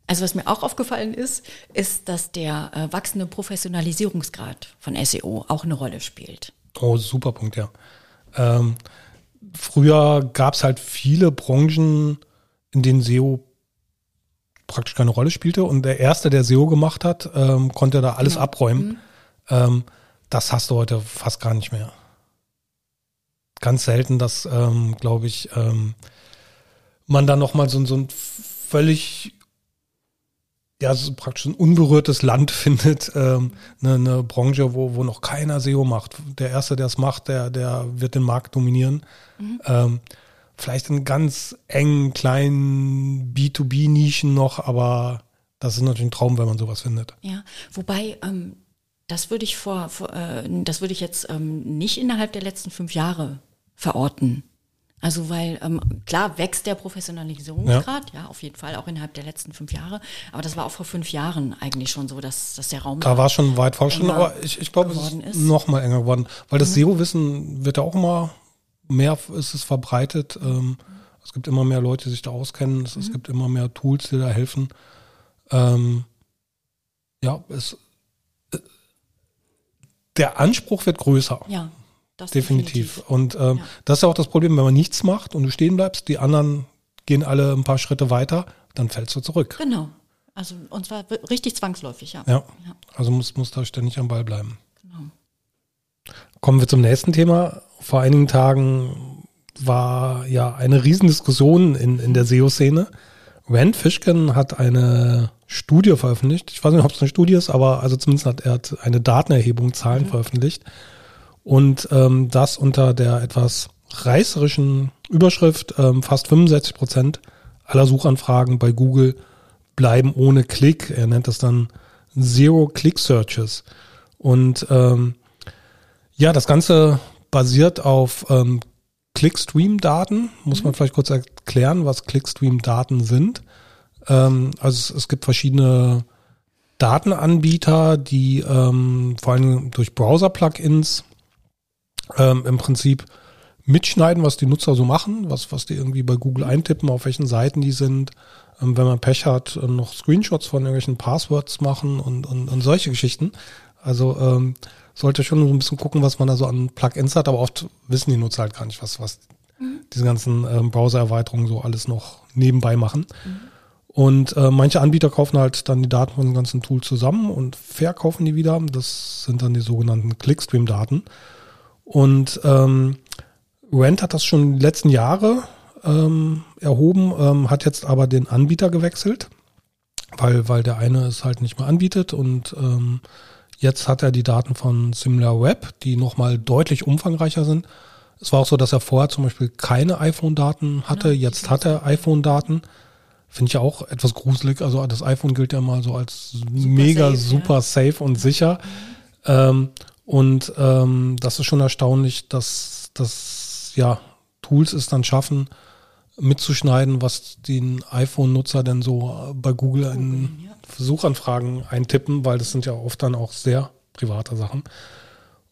Also was mir auch aufgefallen ist, ist, dass der äh, wachsende Professionalisierungsgrad von SEO auch eine Rolle spielt. Oh, super Punkt, ja. Ähm, früher gab es halt viele Branchen, in denen SEO praktisch keine Rolle spielte. Und der Erste, der SEO gemacht hat, ähm, konnte da alles genau. abräumen. Mhm. Ähm, das hast du heute fast gar nicht mehr. Ganz selten, dass, ähm, glaube ich, ähm, man dann nochmal so, so ein völlig, ja, so praktisch ein unberührtes Land (laughs) findet, ähm, eine, eine Branche, wo, wo noch keiner SEO macht. Der Erste, der es macht, der, der wird den Markt dominieren. Mhm. Ähm, vielleicht in ganz engen, kleinen B2B-Nischen noch, aber das ist natürlich ein Traum, wenn man sowas findet. Ja, wobei, ähm, das würde ich vor, vor äh, das würde ich jetzt ähm, nicht innerhalb der letzten fünf Jahre verorten. Also weil ähm, klar wächst der Professionalisierungsgrad, ja. ja. auf jeden Fall, auch innerhalb der letzten fünf Jahre. Aber das war auch vor fünf Jahren eigentlich schon so, dass, dass der Raum. Da war schon weit fortgeschritten, aber ich, ich glaube, es ist, ist. noch mal enger geworden. Weil das mhm. SEO-Wissen wird ja auch immer mehr ist es verbreitet. Ähm, es gibt immer mehr Leute, die sich da auskennen. Es, mhm. es gibt immer mehr Tools, die da helfen. Ähm, ja, es, äh, der Anspruch wird größer. Ja. Das definitiv. definitiv. Und ähm, ja. das ist ja auch das Problem, wenn man nichts macht und du stehen bleibst, die anderen gehen alle ein paar Schritte weiter, dann fällst du zurück. Genau. Also und zwar richtig zwangsläufig, ja. Ja. ja. Also muss, muss da ständig am Ball bleiben. Genau. Kommen wir zum nächsten Thema. Vor einigen Tagen war ja eine Riesendiskussion in, in der SEO-Szene. Rand Fishkin hat eine Studie veröffentlicht. Ich weiß nicht, ob es eine Studie ist, aber also zumindest hat er eine Datenerhebung, Zahlen mhm. veröffentlicht. Und ähm, das unter der etwas reißerischen Überschrift, ähm, fast 65 Prozent aller Suchanfragen bei Google bleiben ohne Klick. Er nennt das dann Zero-Click-Searches. Und ähm, ja, das Ganze basiert auf ähm, Clickstream-Daten. Muss man mhm. vielleicht kurz erklären, was Clickstream-Daten sind. Ähm, also es, es, gibt verschiedene Datenanbieter, die ähm, vor allem durch Browser-Plugins ähm, im Prinzip mitschneiden, was die Nutzer so machen, was, was die irgendwie bei Google eintippen, auf welchen Seiten die sind. Ähm, wenn man Pech hat, äh, noch Screenshots von irgendwelchen Passwords machen und, und, und solche Geschichten. Also ähm, sollte schon so ein bisschen gucken, was man da so an Plugins hat, aber oft wissen die Nutzer halt gar nicht, was, was mhm. diese ganzen ähm, Browser-Erweiterungen so alles noch nebenbei machen. Mhm. Und äh, manche Anbieter kaufen halt dann die Daten von den ganzen Tools zusammen und verkaufen die wieder. Das sind dann die sogenannten Clickstream-Daten. Und ähm, Rent hat das schon die letzten Jahre ähm, erhoben, ähm, hat jetzt aber den Anbieter gewechselt, weil, weil der eine es halt nicht mehr anbietet und ähm, Jetzt hat er die Daten von SimilarWeb, die nochmal deutlich umfangreicher sind. Es war auch so, dass er vorher zum Beispiel keine iPhone-Daten hatte. Ja, Jetzt hat er iPhone-Daten. Finde ich auch etwas gruselig. Also das iPhone gilt ja mal so als super mega safe, super ja. safe und sicher. Mhm. Ähm, und ähm, das ist schon erstaunlich, dass, dass ja Tools es dann schaffen, mitzuschneiden, was den iPhone-Nutzer denn so bei Google in Suchanfragen eintippen, weil das sind ja oft dann auch sehr private Sachen.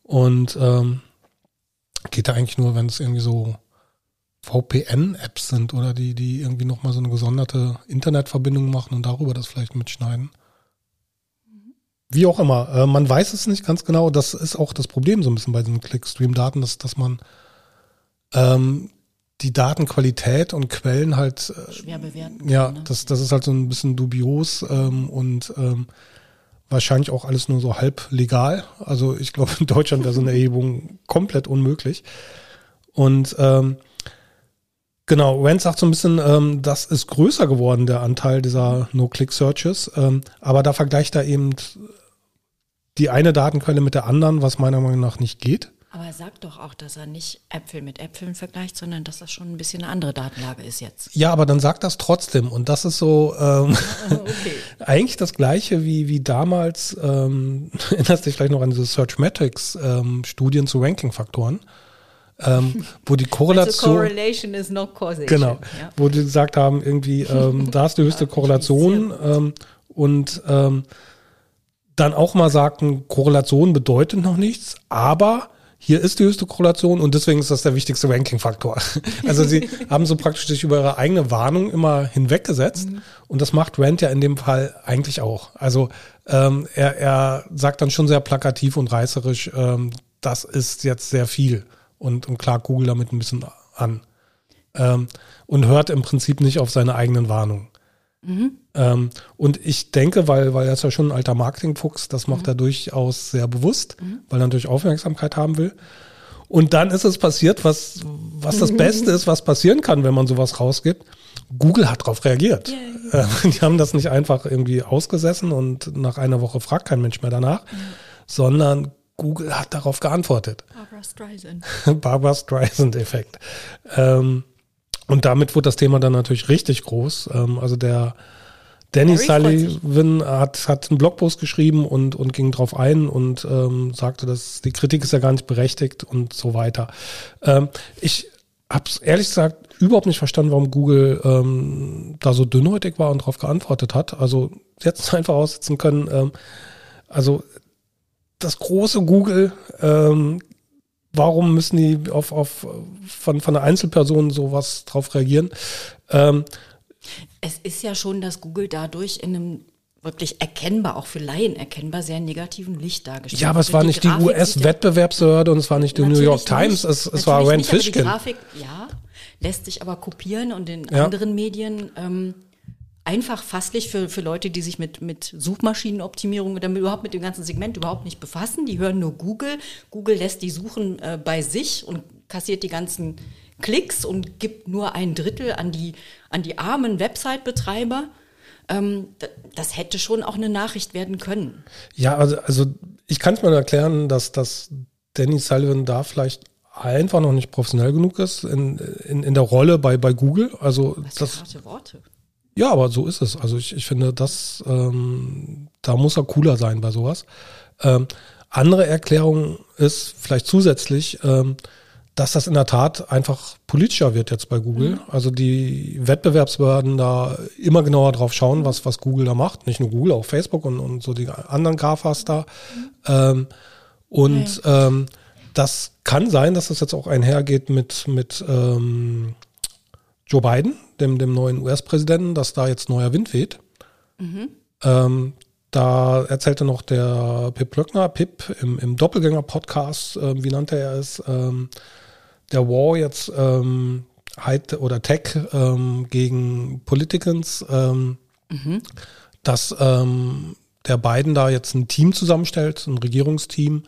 Und ähm, geht da eigentlich nur, wenn es irgendwie so VPN-Apps sind oder die, die irgendwie nochmal so eine gesonderte Internetverbindung machen und darüber das vielleicht mitschneiden. Wie auch immer, äh, man weiß es nicht ganz genau. Das ist auch das Problem so ein bisschen bei diesen Clickstream-Daten, dass, dass man ähm, die Datenqualität und Quellen halt äh, schwer bewerten. Ja, ne? das, das ist halt so ein bisschen dubios ähm, und ähm, wahrscheinlich auch alles nur so halb legal. Also ich glaube, in Deutschland wäre so eine Erhebung komplett unmöglich. Und ähm, genau, Rand sagt so ein bisschen, ähm, das ist größer geworden, der Anteil dieser No-Click-Searches. Ähm, aber da vergleicht er eben die eine Datenquelle mit der anderen, was meiner Meinung nach nicht geht. Aber er sagt doch auch, dass er nicht Äpfel mit Äpfeln vergleicht, sondern dass das schon ein bisschen eine andere Datenlage ist jetzt. Ja, aber dann sagt das trotzdem. Und das ist so ähm, (laughs) (laughs) okay. eigentlich das gleiche wie, wie damals, ähm, (laughs) erinnerst dich vielleicht noch an diese Searchmetrics ähm, Studien zu Ranking-Faktoren. Ähm, wo die Korrelation. Also correlation is not causation. Genau. Ja. Wo die gesagt haben, irgendwie, ähm, (laughs) da ist die höchste Korrelation ähm, und ähm, dann auch mal sagten, Korrelation bedeutet noch nichts, aber hier ist die höchste Korrelation und deswegen ist das der wichtigste Ranking-Faktor. (laughs) Also sie (laughs) haben so praktisch sich über ihre eigene Warnung immer hinweggesetzt mhm. und das macht Rand ja in dem Fall eigentlich auch. Also ähm, er, er sagt dann schon sehr plakativ und reißerisch, ähm, das ist jetzt sehr viel und, und klagt Google damit ein bisschen an ähm, und hört im Prinzip nicht auf seine eigenen Warnungen. Mhm. Ähm, und ich denke, weil, weil er ist ja schon ein alter Marketingfuchs, das macht mhm. er durchaus sehr bewusst, mhm. weil er natürlich Aufmerksamkeit haben will. Und dann ist es passiert, was, was das (laughs) Beste ist, was passieren kann, wenn man sowas rausgibt. Google hat darauf reagiert. Yeah. (laughs) die haben das nicht einfach irgendwie ausgesessen und nach einer Woche fragt kein Mensch mehr danach, sondern Google hat darauf geantwortet. Barbara Streisand. (laughs) Barbara Streisand-Effekt. Ähm, und damit wurde das Thema dann natürlich richtig groß. Ähm, also der Danny Sullivan hat, hat einen Blogpost geschrieben und, und ging drauf ein und ähm, sagte, dass die Kritik ist ja gar nicht berechtigt und so weiter. Ähm, ich habe es ehrlich gesagt überhaupt nicht verstanden, warum Google ähm, da so dünnhäutig war und darauf geantwortet hat. Also jetzt (laughs) einfach aussetzen können. Ähm, also das große Google ähm, warum müssen die auf, auf von, von einer Einzelperson sowas drauf reagieren? Ähm, es ist ja schon, dass Google dadurch in einem wirklich erkennbar, auch für Laien erkennbar, sehr negativen Licht dargestellt. Ja, aber es war die nicht die US-Wettbewerbsbehörde und es war nicht die New York Times, es, es war Rand Fishkin. Die Grafik, ja, lässt sich aber kopieren und in ja. anderen Medien ähm, einfach fasslich für, für Leute, die sich mit, mit Suchmaschinenoptimierung oder mit, überhaupt mit dem ganzen Segment überhaupt nicht befassen. Die hören nur Google. Google lässt die Suchen äh, bei sich und kassiert die ganzen Klicks und gibt nur ein Drittel an die, an die armen Website-Betreiber. Ähm, das hätte schon auch eine Nachricht werden können. Ja, also, also ich kann es mal erklären, dass, dass Danny Sullivan da vielleicht einfach noch nicht professionell genug ist in, in, in der Rolle bei, bei Google. Also Was das, harte Worte. Ja, aber so ist es. Also ich, ich finde, das, ähm, da muss er cooler sein bei sowas. Ähm, andere Erklärung ist vielleicht zusätzlich, ähm, dass das in der Tat einfach politischer wird jetzt bei Google. Mhm. Also die Wettbewerbsbehörden da immer genauer drauf schauen, was, was Google da macht. Nicht nur Google, auch Facebook und, und so die anderen GAFAs da. Mhm. Ähm, und okay. ähm, das kann sein, dass das jetzt auch einhergeht mit, mit ähm, Joe Biden, dem, dem neuen US-Präsidenten, dass da jetzt neuer Wind weht. Mhm. Ähm, da erzählte noch der Pip Blöckner, Pip im, im Doppelgänger-Podcast, äh, wie nannte er es, ähm, der War jetzt ähm, High oder Tech ähm, gegen Politikans, ähm, mhm. dass ähm, der Biden da jetzt ein Team zusammenstellt, ein Regierungsteam,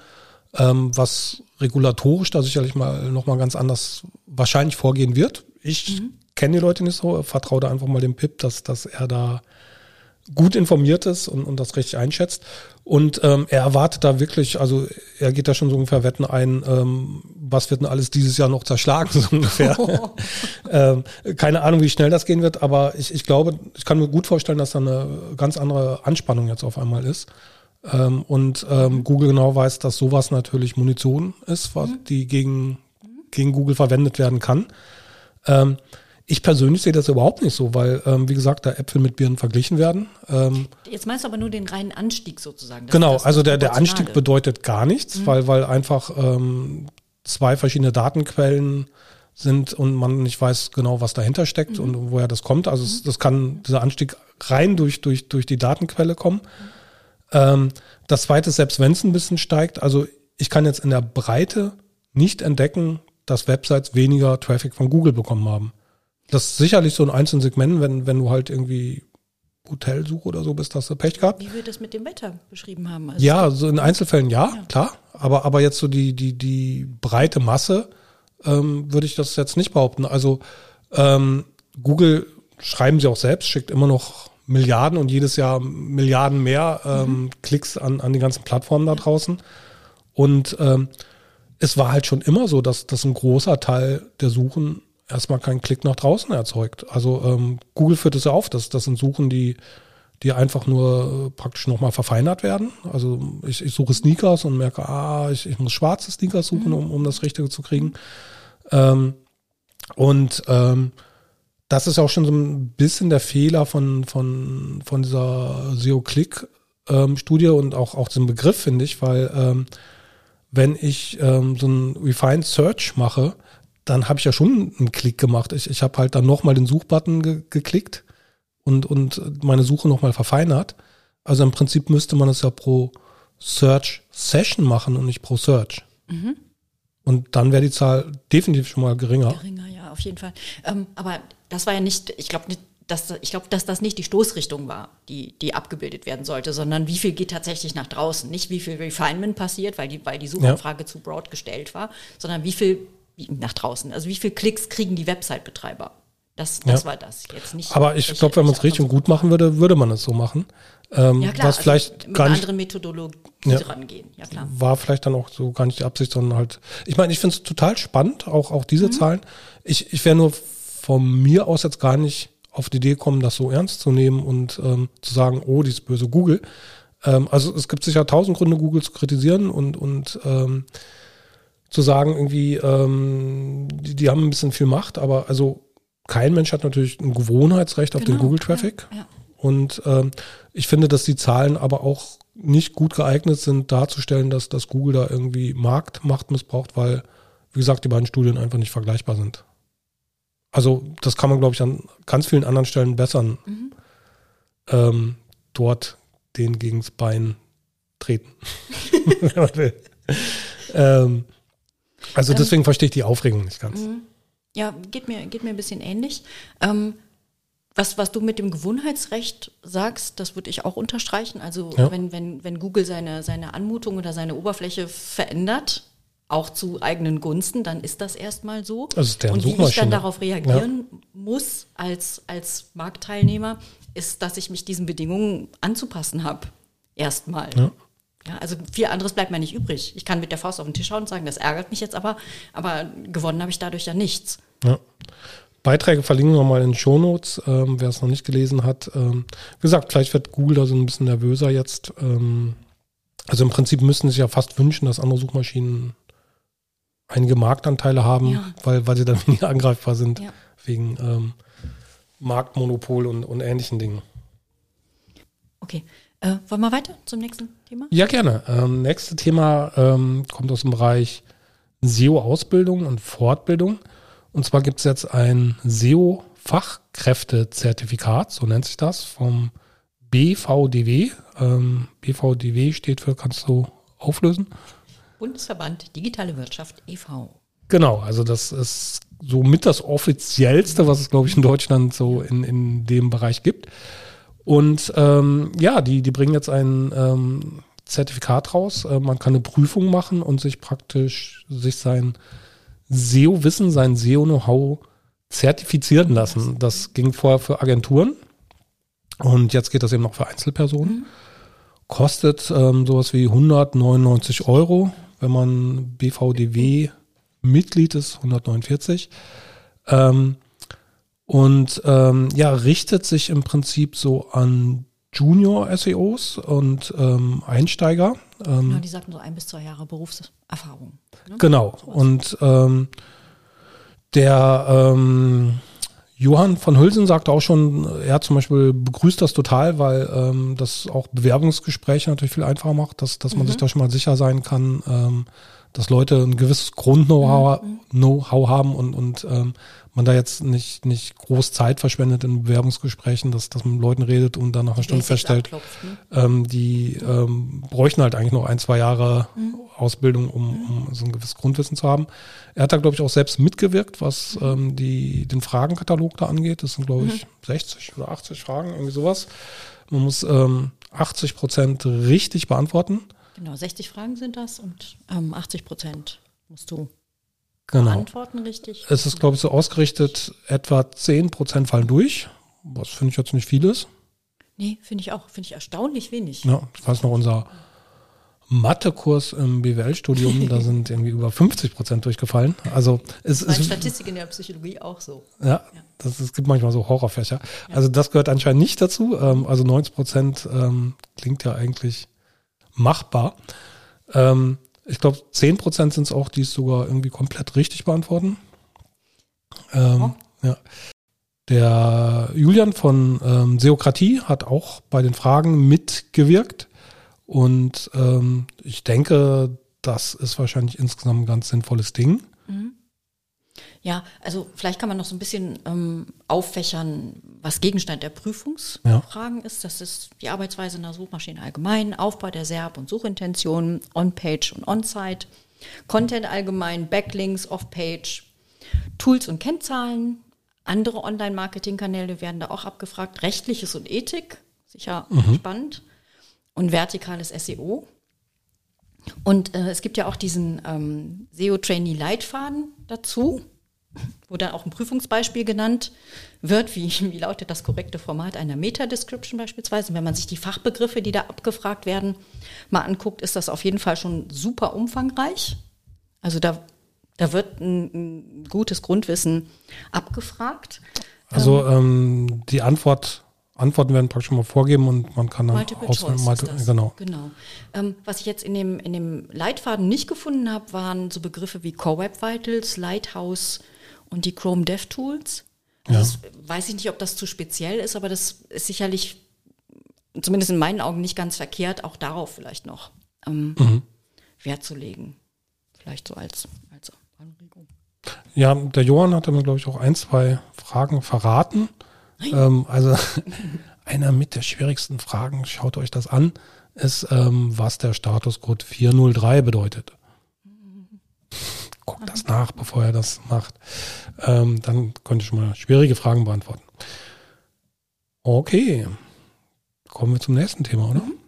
ähm, was regulatorisch da sicherlich mal nochmal ganz anders wahrscheinlich vorgehen wird. Ich mhm kenne die Leute nicht so, vertraue da einfach mal dem Pip, dass, dass er da gut informiert ist und, und das richtig einschätzt. Und ähm, er erwartet da wirklich, also er geht da schon so ungefähr Wetten ein, ähm, was wird denn alles dieses Jahr noch zerschlagen, (laughs) so ungefähr. Oh. (laughs) ähm, keine Ahnung, wie schnell das gehen wird, aber ich, ich glaube, ich kann mir gut vorstellen, dass da eine ganz andere Anspannung jetzt auf einmal ist. Ähm, und ähm, Google genau weiß, dass sowas natürlich Munition ist, was mhm. die gegen, gegen Google verwendet werden kann. Ähm, ich persönlich sehe das überhaupt nicht so, weil, ähm, wie gesagt, da Äpfel mit Birnen verglichen werden. Ähm, Jetzt meinst du aber nur den reinen Anstieg sozusagen. genau, das also der, der Anstieg bedeutet gar nichts, mhm. weil, weil einfach ähm, zwei verschiedene Datenquellen sind und man nicht weiß genau, was dahinter steckt mhm. und woher das kommt. Also mhm. es, das kann dieser Anstieg rein durch, durch, durch die Datenquelle kommen. Ähm, das zweite, selbst wenn es ein bisschen steigt, also ich kann jetzt in der Breite nicht entdecken, dass Websites weniger Traffic von Google bekommen haben. Das ist sicherlich so ein einzelnes Segment, wenn, wenn du halt irgendwie Hotelsuche oder so bist, hast du Pech gehabt. Wie wir das mit dem Wetter beschrieben haben. Also ja, so in Einzelfällen ja, ja, klar. Aber, aber jetzt so die, die, die breite Masse ähm, würde ich das jetzt nicht behaupten. Also ähm, Google schreiben sie auch selbst, schickt immer noch Milliarden und jedes Jahr Milliarden mehr ähm, mhm. Klicks an, an die ganzen Plattformen da draußen. Und ähm, es war halt schon immer so, dass, dass ein großer Teil der Suchen erstmal keinen Klick nach draußen erzeugt. Also ähm, Google führt es ja auf, dass das sind Suchen, die, die einfach nur äh, praktisch nochmal verfeinert werden. Also ich, ich suche Sneakers und merke, ah, ich, ich muss schwarze Sneakers suchen, um, um das Richtige zu kriegen. Ähm, und ähm, das ist auch schon so ein bisschen der Fehler von, von, von dieser SEO-Click-Studie und auch, auch diesem Begriff, finde ich, weil ähm, wenn ich ähm, so ein Refined Search mache, dann habe ich ja schon einen Klick gemacht. Ich, ich habe halt dann nochmal den Suchbutton ge geklickt und, und meine Suche nochmal verfeinert. Also im Prinzip müsste man es ja pro Search Session machen und nicht pro Search. Mhm. Und dann wäre die Zahl definitiv schon mal geringer. Geringer, ja, auf jeden Fall. Ähm, aber das war ja nicht, ich glaube nicht, dass, ich glaube, dass das nicht die Stoßrichtung war, die, die abgebildet werden sollte, sondern wie viel geht tatsächlich nach draußen. Nicht wie viel Refinement passiert, weil die, weil die Suchanfrage ja. zu broad gestellt war, sondern wie viel nach draußen. Also wie viel Klicks kriegen die Website-Betreiber? Das, das ja. war das. Jetzt nicht. Aber ich glaube, wenn man es richtig und gut machen würde, würde man es so machen. Ähm, ja, klar, was also vielleicht mit gar nicht, anderen Methodologie ja, rangehen. Ja, klar. War vielleicht dann auch so gar nicht die Absicht, sondern halt, ich meine, ich finde es total spannend, auch, auch diese mhm. Zahlen. Ich, ich wäre nur von mir aus jetzt gar nicht auf die Idee gekommen, das so ernst zu nehmen und ähm, zu sagen, oh, dieses böse Google. Ähm, also es gibt sicher tausend Gründe, Google zu kritisieren und, und ähm, zu sagen, irgendwie, ähm, die, die haben ein bisschen viel Macht, aber also kein Mensch hat natürlich ein Gewohnheitsrecht auf genau, den Google-Traffic. Ja, ja. Und ähm, ich finde, dass die Zahlen aber auch nicht gut geeignet sind, darzustellen, dass, dass Google da irgendwie Marktmacht missbraucht, weil, wie gesagt, die beiden Studien einfach nicht vergleichbar sind. Also das kann man, glaube ich, an ganz vielen anderen Stellen bessern. Mhm. Ähm, dort den gegens Bein treten. (laughs) (laughs) ähm, also ähm, deswegen verstehe ich die Aufregung nicht ganz. Mhm. Ja, geht mir, geht mir ein bisschen ähnlich. Ähm, was, was du mit dem Gewohnheitsrecht sagst, das würde ich auch unterstreichen. Also ja. wenn, wenn, wenn Google seine, seine Anmutung oder seine Oberfläche verändert, auch zu eigenen Gunsten, dann ist das erstmal so. Also und wie ich dann darauf reagieren ja. muss als, als Marktteilnehmer, ist, dass ich mich diesen Bedingungen anzupassen habe. Erstmal. Ja. Ja, also viel anderes bleibt mir nicht übrig. Ich kann mit der Faust auf den Tisch hauen und sagen, das ärgert mich jetzt aber, aber gewonnen habe ich dadurch ja nichts. Ja. Beiträge verlinken wir mal in den Shownotes, ähm, wer es noch nicht gelesen hat. Ähm, wie gesagt, vielleicht wird Google da so ein bisschen nervöser jetzt. Ähm, also im Prinzip müssten sie sich ja fast wünschen, dass andere Suchmaschinen einige Marktanteile haben, ja. weil, weil sie dann (laughs) weniger angreifbar sind ja. wegen ähm, Marktmonopol und, und ähnlichen Dingen. Okay. Äh, wollen wir weiter zum nächsten Thema? Ja, gerne. Ähm, nächste Thema ähm, kommt aus dem Bereich SEO-Ausbildung und Fortbildung. Und zwar gibt es jetzt ein SEO-Fachkräftezertifikat, so nennt sich das, vom BVDW. Ähm, BVDW steht für, kannst du auflösen? Bundesverband Digitale Wirtschaft e.V. Genau, also das ist somit das offiziellste, was es, glaube ich, in Deutschland so in, in dem Bereich gibt. Und ähm, ja, die, die bringen jetzt ein ähm, Zertifikat raus. Äh, man kann eine Prüfung machen und sich praktisch sich sein SEO-Wissen, sein SEO-Know-how zertifizieren lassen. Das ging vorher für Agenturen und jetzt geht das eben noch für Einzelpersonen. Mhm. Kostet ähm, sowas wie 199 Euro, wenn man BVDW-Mitglied ist, 149. Ähm, und ähm, ja, richtet sich im Prinzip so an Junior-SEOs und ähm, Einsteiger. Ähm, genau, die sagten so ein bis zwei Jahre Berufserfahrung. Ne? Genau. Und ähm, der ähm, Johann von Hülsen sagte auch schon, er zum Beispiel begrüßt das total, weil ähm, das auch Bewerbungsgespräche natürlich viel einfacher macht, dass, dass man mhm. sich da schon mal sicher sein kann, ähm, dass Leute ein gewisses Grund-Know-how mhm. Know haben und, und ähm, man da jetzt nicht, nicht groß Zeit verschwendet in Bewerbungsgesprächen, dass, dass man mit Leuten redet und dann nach einer Stunde feststellt, ne? ähm, die ähm, bräuchten halt eigentlich noch ein, zwei Jahre mhm. Ausbildung, um, um so ein gewisses Grundwissen zu haben. Er hat da, glaube ich, auch selbst mitgewirkt, was mhm. ähm, die, den Fragenkatalog da angeht. Das sind, glaube ich, mhm. 60 oder 80 Fragen, irgendwie sowas. Man muss ähm, 80 Prozent richtig beantworten. Genau, 60 Fragen sind das und ähm, 80 Prozent musst du genau. Antworten richtig. Es ist, glaube ich, so ausgerichtet, etwa 10 Prozent fallen durch, was finde ich jetzt nicht vieles. Nee, finde ich auch, finde ich erstaunlich wenig. Ja, ich weiß noch, unser Mathekurs im BWL-Studium, da (laughs) sind irgendwie über 50 Prozent durchgefallen. Also es ist Statistik in der Psychologie auch so. Ja, ja. Das, es gibt manchmal so Horrorfächer. Ja. Also das gehört anscheinend nicht dazu. Ähm, also 90 Prozent ähm, klingt ja eigentlich machbar. Ähm, ich glaube, 10 Prozent sind es auch, die es sogar irgendwie komplett richtig beantworten. Ähm, oh. Ja. Der Julian von ähm, Seokratie hat auch bei den Fragen mitgewirkt. Und ähm, ich denke, das ist wahrscheinlich insgesamt ein ganz sinnvolles Ding. Mhm. Ja, also vielleicht kann man noch so ein bisschen ähm, auffächern, was Gegenstand der Prüfungsfragen ja. ist. Das ist die Arbeitsweise in der Suchmaschine allgemein, Aufbau der SERP und Suchintentionen, On-Page und On-Site, Content allgemein, Backlinks, Off-Page, Tools und Kennzahlen. Andere Online-Marketing-Kanäle werden da auch abgefragt. Rechtliches und Ethik, sicher mhm. spannend. Und vertikales SEO. Und äh, es gibt ja auch diesen ähm, SEO-Trainee-Leitfaden dazu wo dann auch ein Prüfungsbeispiel genannt wird, wie, wie lautet das korrekte Format einer Meta-Description beispielsweise. Und wenn man sich die Fachbegriffe, die da abgefragt werden, mal anguckt, ist das auf jeden Fall schon super umfangreich. Also da, da wird ein, ein gutes Grundwissen abgefragt. Also ähm, die Antwort Antworten werden praktisch schon mal vorgeben und man kann dann Multiple auswählen. Multiple, genau. genau. Ähm, was ich jetzt in dem, in dem Leitfaden nicht gefunden habe, waren so Begriffe wie Core Web Vitals, Lighthouse, und die Chrome DevTools. Also ja. Das, weiß ich nicht, ob das zu speziell ist, aber das ist sicherlich, zumindest in meinen Augen, nicht ganz verkehrt, auch darauf vielleicht noch ähm, mhm. Wert zu legen. Vielleicht so als, als Anregung. Ja, der Johann hat mir, glaube ich, auch ein, zwei Fragen verraten. Ähm, also (laughs) einer mit der schwierigsten Fragen, schaut euch das an, ist, ähm, was der Statuscode 403 bedeutet guckt das nach, bevor er das macht. Ähm, dann konnte ich schon mal schwierige Fragen beantworten. Okay. Kommen wir zum nächsten Thema, oder? Mhm.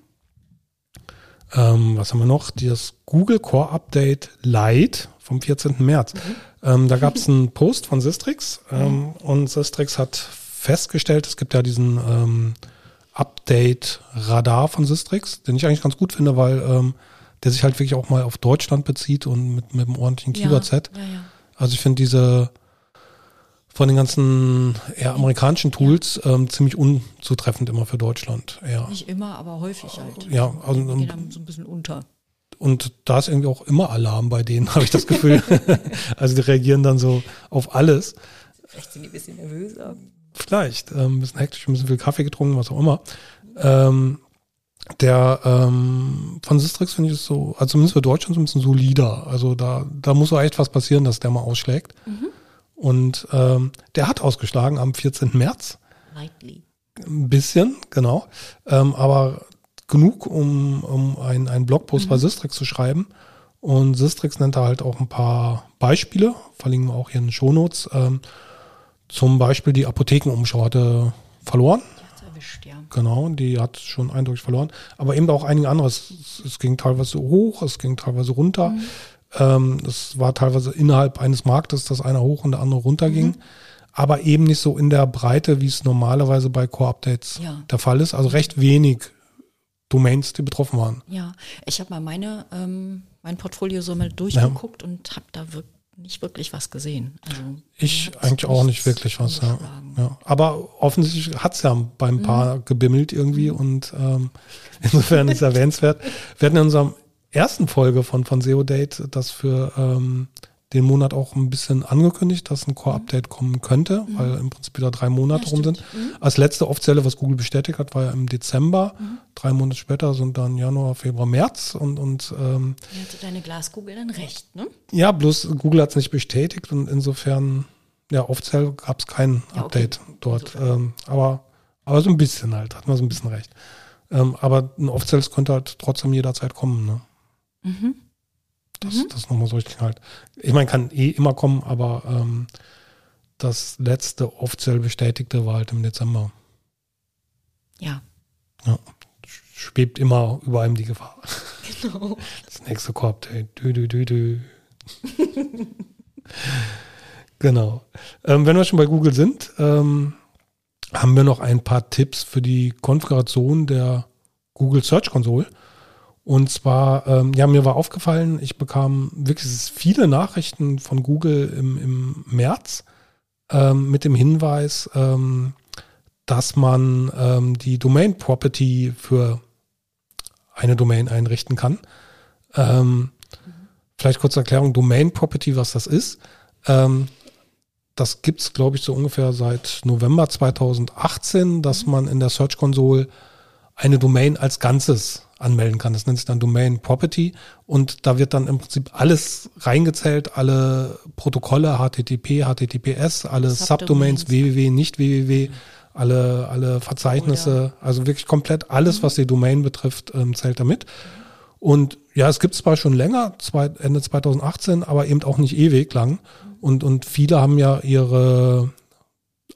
Ähm, was haben wir noch? Das Google Core Update Lite vom 14. März. Mhm. Ähm, da gab es (laughs) einen Post von Sistrix ähm, mhm. und Sistrix hat festgestellt, es gibt ja diesen ähm, Update-Radar von Sistrix, den ich eigentlich ganz gut finde, weil ähm, der sich halt wirklich auch mal auf Deutschland bezieht und mit, mit einem ordentlichen Keyword-Set. Ja, ja, ja. Also ich finde diese von den ganzen eher amerikanischen Tools ähm, ziemlich unzutreffend immer für Deutschland. Eher. Nicht immer, aber häufig halt. Ja, also die gehen dann so ein bisschen unter. Und da ist irgendwie auch immer Alarm bei denen, (laughs) habe ich das Gefühl. (laughs) also die reagieren dann so auf alles. Vielleicht sind die ein bisschen nervöser. Vielleicht, ähm, ein bisschen hektisch, ein bisschen viel Kaffee getrunken, was auch immer. Ähm, der ähm, von Sistrix finde ich es so, also zumindest für Deutschland so ein bisschen solider. Also da, da muss so echt was passieren, dass der mal ausschlägt. Mhm. Und ähm, der hat ausgeschlagen am 14. März. Lightly. Ein bisschen, genau. Ähm, aber genug, um, um ein, einen Blogpost mhm. bei Sistrix zu schreiben. Und Sistrix nennt da halt auch ein paar Beispiele, verlinken wir auch hier in den Shownotes. Ähm, zum Beispiel die Apothekenumschau hatte verloren. Genau, die hat schon eindeutig verloren. Aber eben auch einige andere. Es, es ging teilweise hoch, es ging teilweise runter. Mhm. Ähm, es war teilweise innerhalb eines Marktes, dass einer hoch und der andere runter ging. Mhm. Aber eben nicht so in der Breite, wie es normalerweise bei Core-Updates ja. der Fall ist. Also recht wenig Domains, die betroffen waren. Ja, ich habe mal meine, ähm, mein Portfolio so mal durchgeguckt ja. und habe da wirklich nicht wirklich was gesehen. Also, ich eigentlich auch nicht wirklich was. Ja. ja. Aber offensichtlich hat es ja beim mhm. Paar gebimmelt irgendwie mhm. und ähm, (laughs) insofern ist erwähnenswert. Wir hatten in unserem ersten Folge von, von SEO Date das für ähm, den Monat auch ein bisschen angekündigt, dass ein Core-Update kommen könnte, mhm. weil im Prinzip wieder drei Monate ja, rum sind. Mhm. Als letzte offizielle, was Google bestätigt hat, war ja im Dezember. Mhm. Drei Monate später sind dann Januar, Februar, März und und ähm, ja, hatte deine Glaskugel dann recht, ne? Ja, bloß Google hat es nicht bestätigt und insofern ja offiziell gab es kein ja, Update okay. dort. Ähm, aber aber so ein bisschen halt, hat man so ein bisschen recht. Ähm, aber ein offizielles könnte halt trotzdem jederzeit kommen. Ne? Mhm. Das, mhm. das nochmal so richtig halt. Ich meine, kann eh immer kommen, aber ähm, das letzte offiziell bestätigte war halt im Dezember. Ja. Ja. Schwebt immer über einem die Gefahr. Genau. (laughs) Das nächste Core-Update. Dü, dü, dü, dü. (laughs) genau. Ähm, wenn wir schon bei Google sind, ähm, haben wir noch ein paar Tipps für die Konfiguration der Google Search Console. Und zwar, ähm, ja, mir war aufgefallen, ich bekam wirklich viele Nachrichten von Google im, im März ähm, mit dem Hinweis, ähm, dass man ähm, die Domain Property für eine Domain einrichten kann. Ähm, vielleicht kurze Erklärung, Domain Property, was das ist. Ähm, das gibt es, glaube ich, so ungefähr seit November 2018, dass man in der Search Console eine Domain als Ganzes anmelden kann. Das nennt sich dann Domain Property und da wird dann im Prinzip alles reingezählt, alle Protokolle, HTTP, HTTPS, alle Subdomains, Subdomains www, nicht www, alle, alle Verzeichnisse, oh, also wirklich komplett alles, mhm. was die Domain betrifft, ähm, zählt damit. Und ja, es gibt zwar schon länger, zwei, Ende 2018, aber eben auch nicht ewig lang. Und, und viele haben ja ihre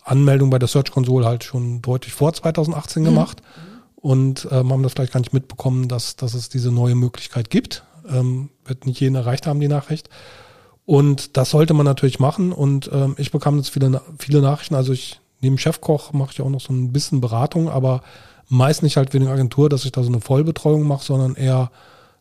Anmeldung bei der Search Console halt schon deutlich vor 2018 mhm. Und ähm, haben das vielleicht gar nicht mitbekommen, dass, dass es diese neue Möglichkeit gibt. Ähm, wird nicht jeden erreicht haben, die Nachricht. Und das sollte man natürlich machen. Und ähm, ich bekam jetzt viele, viele Nachrichten. Also ich neben Chefkoch mache ich auch noch so ein bisschen Beratung, aber meist nicht halt wegen Agentur, dass ich da so eine Vollbetreuung mache, sondern eher,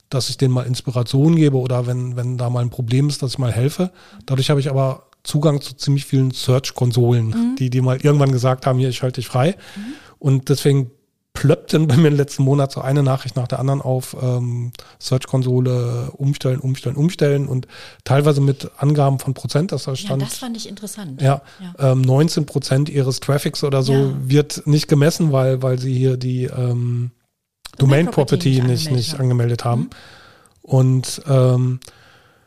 dass ich denen mal Inspiration gebe oder wenn, wenn da mal ein Problem ist, dass ich mal helfe. Dadurch habe ich aber Zugang zu ziemlich vielen Search-Konsolen, mhm. die, die mal irgendwann gesagt haben, hier, ich halte dich frei. Mhm. Und deswegen plöppten bei mir im letzten Monat so eine Nachricht nach der anderen auf ähm, Search-Konsole umstellen, umstellen, umstellen und teilweise mit Angaben von Prozent, dass da stand. Ja, das fand ich interessant. Ja, ja. Ähm, 19 Prozent ihres Traffics oder so ja. wird nicht gemessen, weil, weil sie hier die ähm, Domain, Domain Property, nicht, nicht, angemeldet haben. Mhm. Und ähm,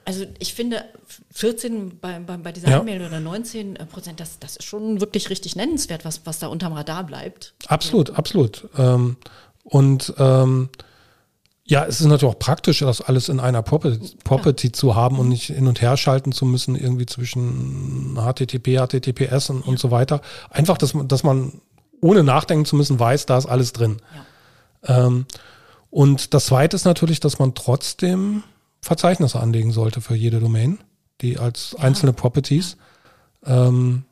also ich finde 14 bei, bei, bei dieser ja. Anmeldung oder 19 äh, Prozent, das, das ist schon wirklich richtig nennenswert, was, was da unterm Radar bleibt. Absolut, ja. absolut. Ähm, und ähm, ja, es ist natürlich auch praktisch, das alles in einer Property, Property ja. zu haben und nicht hin und her schalten zu müssen, irgendwie zwischen HTTP, HTTPS und, und so weiter. Einfach, dass man, dass man ohne nachdenken zu müssen weiß, da ist alles drin. Ähm, und das Zweite ist natürlich, dass man trotzdem Verzeichnisse anlegen sollte für jede Domain, die als ja. einzelne Properties. Ähm,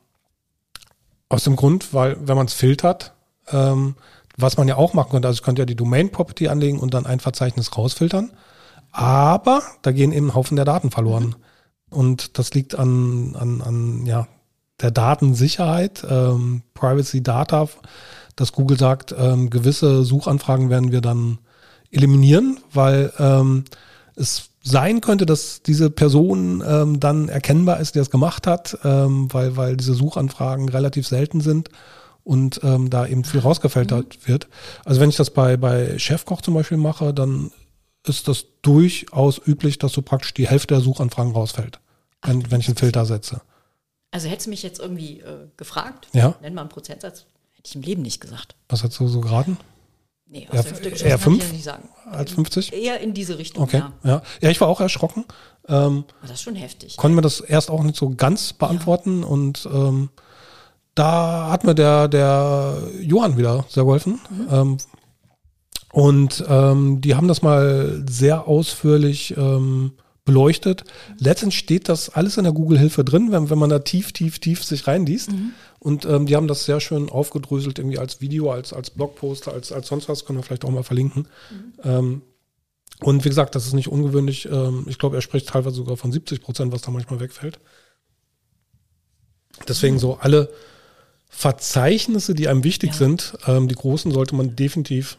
aus dem Grund, weil wenn man es filtert, ähm, was man ja auch machen könnte, also ich könnte ja die Domain Property anlegen und dann ein Verzeichnis rausfiltern, aber da gehen eben ein Haufen der Daten verloren. Mhm. Und das liegt an, an, an ja, der Datensicherheit, ähm, Privacy Data, dass Google sagt, ähm, gewisse Suchanfragen werden wir dann eliminieren, weil ähm, es sein könnte, dass diese Person ähm, dann erkennbar ist, die das gemacht hat, ähm, weil, weil diese Suchanfragen relativ selten sind und ähm, da eben viel rausgefiltert mhm. wird. Also wenn ich das bei, bei Chefkoch zum Beispiel mache, dann ist das durchaus üblich, dass so praktisch die Hälfte der Suchanfragen rausfällt, wenn, wenn ich einen Filter setze. Also hättest du mich jetzt irgendwie äh, gefragt, ja? nenn mal einen Prozentsatz, hätte ich im Leben nicht gesagt. Was hättest du so geraten? Nee, aus eher, der eher fünf? nicht sagen. Als 50? Eher in diese Richtung, okay. ja. ja. Ja, ich war auch erschrocken. Ähm, das ist schon heftig. Konnten wir das erst auch nicht so ganz beantworten ja. und ähm, da hat mir der, der Johann wieder sehr geholfen. Mhm. Ähm, und ähm, die haben das mal sehr ausführlich ähm, beleuchtet. Letztendlich steht das alles in der Google-Hilfe drin, wenn, wenn man da tief, tief, tief sich reinliest. Mhm. Und ähm, die haben das sehr schön aufgedröselt, irgendwie als Video, als, als Blogposter, als, als sonst was, können wir vielleicht auch mal verlinken. Mhm. Ähm, und wie gesagt, das ist nicht ungewöhnlich. Ähm, ich glaube, er spricht teilweise sogar von 70 Prozent, was da manchmal wegfällt. Deswegen mhm. so alle Verzeichnisse, die einem wichtig ja. sind, ähm, die großen, sollte man definitiv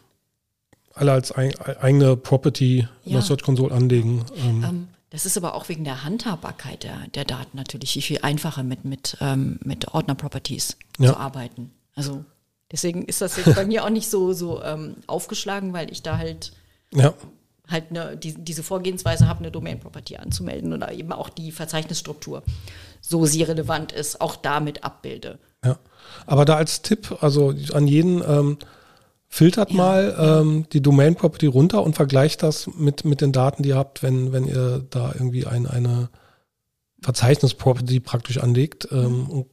alle als ein, eigene Property ja. in der Search Console anlegen. Ähm, ähm Das ist aber auch wegen der Handhabbarkeit der, der Daten natürlich viel, viel einfacher mit, mit, ähm, mit Ordner-Properties ja. zu arbeiten. Also deswegen ist das jetzt (laughs) bei mir auch nicht so, so ähm, aufgeschlagen, weil ich da halt ja. halt eine, die, diese Vorgehensweise habe, eine Domain-Property anzumelden oder eben auch die Verzeichnisstruktur, so sie relevant ist, auch damit abbilde. Ja, aber da als Tipp, also an jeden, ähm, filtert ja, mal ähm, die Domain Property runter und vergleicht das mit, mit den Daten, die ihr habt, wenn, wenn ihr da irgendwie ein, eine Verzeichnis Property praktisch anlegt. Ähm, mhm. Und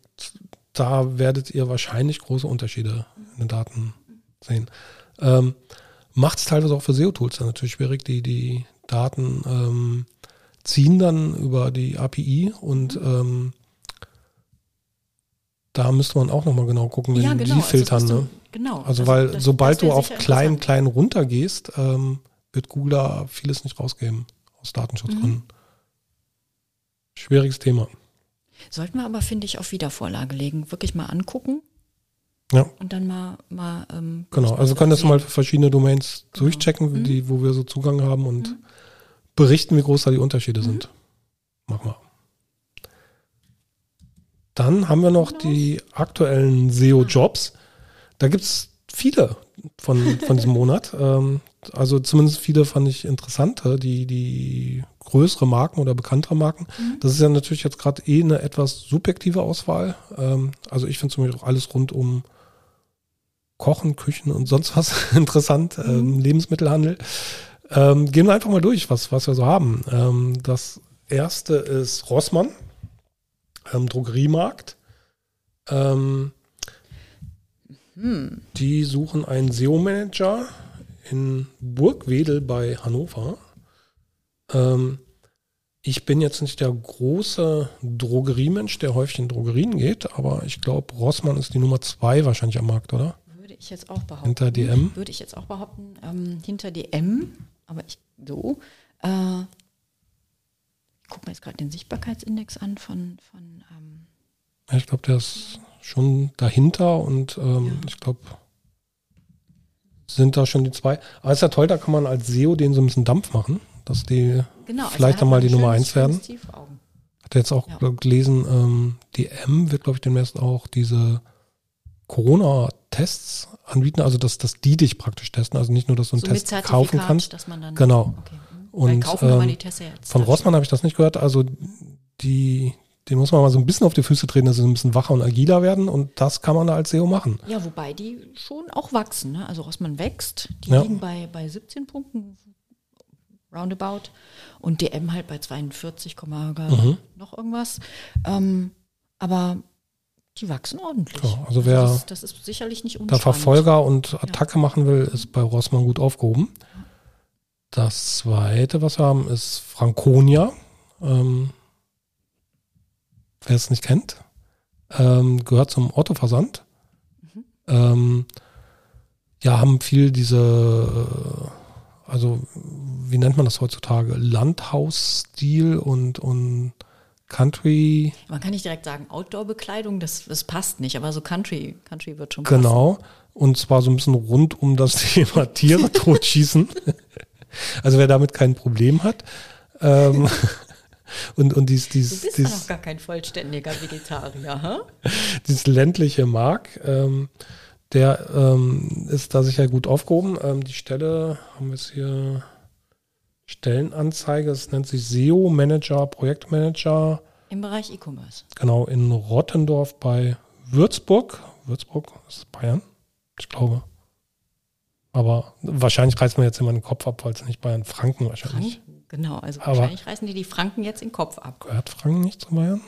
da werdet ihr wahrscheinlich große Unterschiede in den Daten sehen. Ähm, Macht es teilweise auch für SEO-Tools dann natürlich schwierig. Die, die Daten ähm, ziehen dann über die API und mhm. ähm, da müsste man auch nochmal genau gucken, wenn ja, genau. die also filtern. Also, ne? Genau. Also, also weil das, sobald das du auf klein, klein runtergehst, ähm, wird Google da vieles nicht rausgeben aus Datenschutzgründen. Mhm. Schwieriges Thema. Sollten wir aber, finde ich, auf Wiedervorlage legen. Wirklich mal angucken. Ja. Und dann mal. mal ähm, genau, also können das mal für verschiedene Domains genau. durchchecken, mhm. die, wo wir so Zugang haben und mhm. berichten, wie groß da die Unterschiede mhm. sind. Machen wir. Dann haben wir noch die aktuellen SEO-Jobs. Da gibt es viele von, von diesem Monat. (laughs) Ähm, also zumindest viele fand ich interessant, die, die größere Marken oder bekanntere Marken. Mhm. Das ist ja natürlich jetzt gerade eh eine etwas subjektive Auswahl. Ähm, also ich finde zum Beispiel auch alles rund um Kochen, Küchen und sonst was (laughs) interessant, mhm. ähm, Lebensmittelhandel. Ähm, gehen wir einfach mal durch, was, was wir so haben. Ähm, das erste ist Rossmann, ähm, Drogeriemarkt. Ähm, hm. Die suchen einen SEO-Manager in Burgwedel bei Hannover. Ähm, ich bin jetzt nicht der große Drogeriemensch, der häufig in Drogerien geht, aber ich glaube, Rossmann ist die Nummer zwei wahrscheinlich am Markt, oder? Würde ich jetzt auch behaupten. Hinter DM? Würde ich jetzt auch behaupten. Ähm, hinter DM, aber ich so. Äh, ich gucke mir jetzt gerade den Sichtbarkeitsindex an von. von ähm, ich glaube, der ist schon dahinter und ähm, ja. ich glaube, sind da schon die zwei. Aber ist ja toll, da kann man als SEO den so ein bisschen Dampf machen, dass die genau, also vielleicht dann mal die Nummer eins werden. Hat jetzt auch ja. gelesen, ähm, die M wird, glaube ich, demnächst auch diese Corona-Tests anbieten, also dass, dass die dich praktisch testen, also nicht nur, dass du einen so Test kaufen kannst. Genau. Okay. Und ähm, von Rossmann habe ich das nicht gehört. Also die, den muss man mal so ein bisschen auf die Füße treten, dass sie ein bisschen wacher und agiler werden und das kann man da als SEO machen. Ja, wobei die schon auch wachsen. Ne? Also Rossmann wächst, die ja. liegen bei, bei 17 Punkten roundabout und DM halt bei 42, mhm. noch irgendwas. Ähm, aber die wachsen ordentlich. Ja, also wer das ist, das ist sicherlich nicht da Verfolger und Attacke ja. machen will, ist bei Rossmann gut aufgehoben. Das zweite, was wir haben, ist Franconia. Ähm, wer es nicht kennt, ähm, gehört zum Autoversand. Mhm. Ähm, ja, haben viel diese, also wie nennt man das heutzutage? Landhausstil und, und Country. Man kann nicht direkt sagen Outdoor-Bekleidung, das, das passt nicht, aber so Country, Country wird schon passen. Genau. Und zwar so ein bisschen rund um das (laughs) Thema Tiere (laughs) totschießen. also wer damit kein Problem hat. Ähm, (laughs) und, und dies, dies, du bist dies, noch gar kein vollständiger Vegetarier, hä? (laughs) dieses ländliche Mark, ähm, der ähm, ist da sicher gut aufgehoben. Ähm, die Stelle haben wir jetzt hier Stellenanzeige, es nennt sich SEO Manager, Projektmanager. Im Bereich E-Commerce. Genau, in Rottendorf bei Würzburg. Würzburg, ist Bayern, ich glaube. Aber wahrscheinlich reißt man jetzt immer den Kopf ab, weil es nicht Bayern, Franken wahrscheinlich. Franken? Genau, also Aber wahrscheinlich reißen die die Franken jetzt den Kopf ab. Gehört Franken nicht zu Bayern?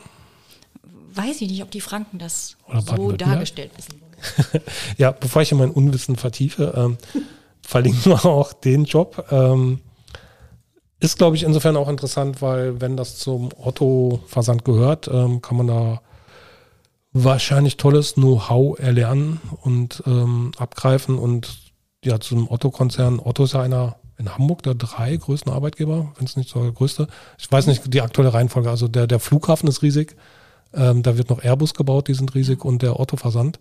Weiß ich nicht, ob die Franken das so dargestellt wissen wollen. (laughs) ja, bevor ich in mein Unwissen vertiefe, ähm, (laughs) verlinken wir auch den Job. Ähm, ist, glaube ich, insofern auch interessant, weil wenn das zum Otto-Versand gehört, ähm, kann man da wahrscheinlich tolles Know-how erlernen und ähm, abgreifen. Und ja, zum Otto-Konzern, Otto ist ja einer in Hamburg der drei größten Arbeitgeber, wenn es nicht so der größte. Ich weiß nicht die aktuelle Reihenfolge. Also der, der Flughafen ist riesig. Ähm, da wird noch Airbus gebaut, die sind riesig und der Otto Versand.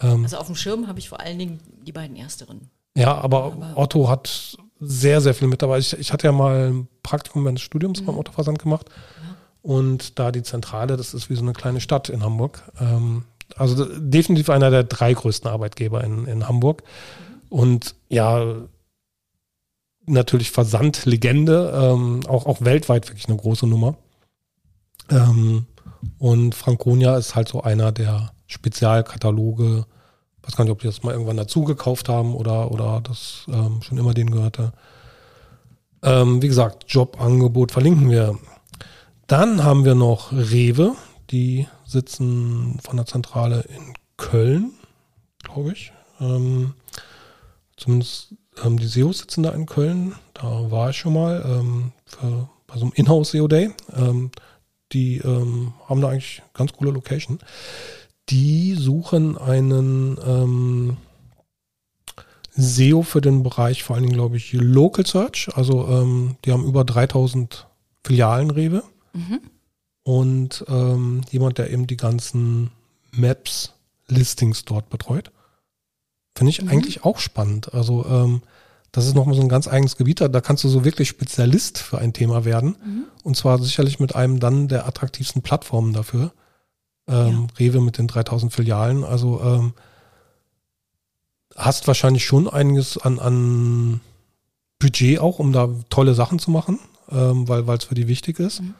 Ähm, also auf dem Schirm habe ich vor allen Dingen die beiden ersteren. Ja, aber, aber Otto hat sehr, sehr viel mit dabei. Ich, ich hatte ja mal ein Praktikum meines Studiums mhm. beim Autoversand gemacht. Ja. Und da die Zentrale, das ist wie so eine kleine Stadt in Hamburg. Ähm, also definitiv einer der drei größten Arbeitgeber in, in Hamburg. Mhm. Und ja, natürlich Versandlegende, ähm, auch, auch weltweit wirklich eine große Nummer. Ähm, und Franconia ist halt so einer der Spezialkataloge. Ich weiß gar nicht, ob die das mal irgendwann dazu gekauft haben oder, oder das ähm, schon immer denen gehörte. Ähm, wie gesagt, Jobangebot verlinken wir. Dann haben wir noch Rewe, die sitzen von der Zentrale in Köln, glaube ich. Ähm, zumindest ähm, die SEOs sitzen da in Köln. Da war ich schon mal ähm, für, bei so einem Inhouse SEO Day. Ähm, die ähm, haben da eigentlich ganz coole Location. Die suchen einen ähm, SEO für den Bereich, vor allen Dingen, glaube ich, Local Search. Also ähm, die haben über 3000 Filialen Rewe. Mhm. Und jemand, der eben die ganzen Maps, Listings dort betreut. Finde ich mhm. eigentlich auch spannend. Also ähm, das ist nochmal so ein ganz eigenes Gebiet. Da, da kannst du so wirklich Spezialist für ein Thema werden. Mhm. Und zwar sicherlich mit einem dann der attraktivsten Plattformen dafür. Ähm, ja. Rewe mit den 3000 Filialen. Also ähm, hast wahrscheinlich schon einiges an, an Budget auch, um da tolle Sachen zu machen, ähm, weil es für die wichtig ist. Mhm.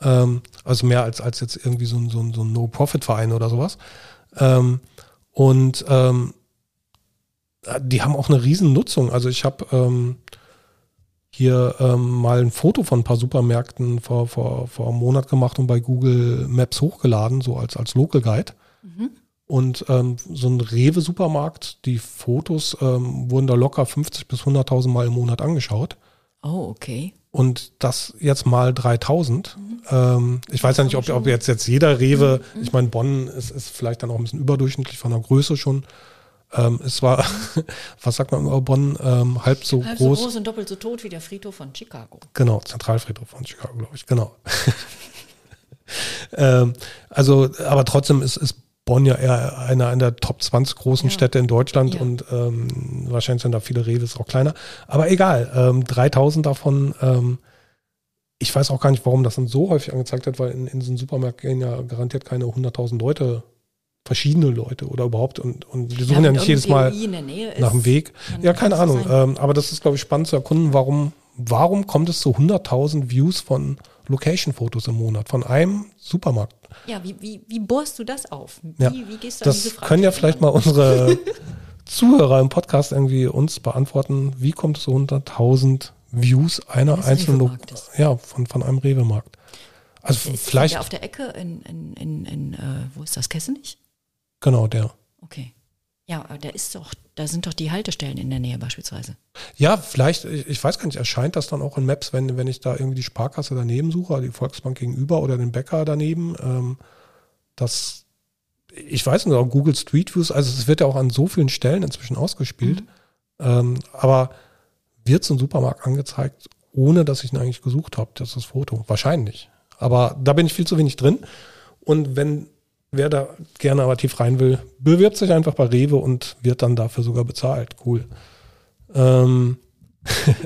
Ähm, also mehr als, als jetzt irgendwie so ein, so ein, so ein No-Profit-Verein oder sowas. Ähm, und ähm, die haben auch eine riesen Nutzung. Also ich habe ähm, hier ähm, mal ein Foto von ein paar Supermärkten vor, vor, vor einem Monat gemacht und bei Google Maps hochgeladen, so als, als Local Guide. Mhm. Und ähm, so ein Rewe-Supermarkt, die Fotos ähm, wurden da locker 50 bis 100.000 Mal im Monat angeschaut. Oh, okay. Und das jetzt mal 3000. Mhm. Ähm, ich weiß ja nicht, ob, ob jetzt, jetzt jeder Rewe, mhm. ich meine, Bonn ist, ist vielleicht dann auch ein bisschen überdurchschnittlich von der Größe schon. Ähm, es war, (laughs) was sagt man über Bonn, ähm, halb so halb groß. so groß und doppelt so tot wie der Friedhof von Chicago. Genau, Zentralfriedhof von Chicago, glaube ich, genau. (laughs) ähm, also, aber trotzdem ist, ist Bonn ja eher einer der Top 20 großen ja. Städte in Deutschland ja. und ähm, wahrscheinlich sind da viele Reves auch kleiner. Aber egal, ähm, 3000 davon, ähm, ich weiß auch gar nicht, warum das dann so häufig angezeigt hat, weil in, in so einem Supermarkt gehen ja garantiert keine 100.000 Leute verschiedene Leute oder überhaupt und, und die suchen ja, ja nicht jedes Mal nach dem Weg. Ja, keine Ahnung. Ähm, aber das ist, glaube ich, spannend zu erkunden, warum, warum kommt es zu 100.000 Views von Location-Fotos im Monat, von einem Supermarkt? Ja, wie, wie, wie bohrst du das auf? Wie, ja, wie gehst du das an diese Frage können ja vielleicht mal unsere (laughs) Zuhörer im Podcast irgendwie uns beantworten. Wie kommt es zu 100.000 Views einer einzelnen, ja, von, von einem Rewe-Markt? Also ist vielleicht. Der auf der Ecke in, in, in, in äh, wo ist das, Kessenich? Genau, der. Okay. Ja, aber da ist doch, da sind doch die Haltestellen in der Nähe beispielsweise. Ja, vielleicht, ich weiß gar nicht, erscheint das dann auch in Maps, wenn, wenn ich da irgendwie die Sparkasse daneben suche, die Volksbank gegenüber oder den Bäcker daneben. Ähm, das, ich weiß nicht, auch Google Street Views, also es wird ja auch an so vielen Stellen inzwischen ausgespielt. Mhm. Ähm, aber wird so ein Supermarkt angezeigt, ohne dass ich ihn eigentlich gesucht habe, das ist das Foto. Wahrscheinlich. Aber da bin ich viel zu wenig drin. Und wenn wer da gerne aber tief rein will, bewirbt sich einfach bei Rewe und wird dann dafür sogar bezahlt. Cool. Ähm (laughs)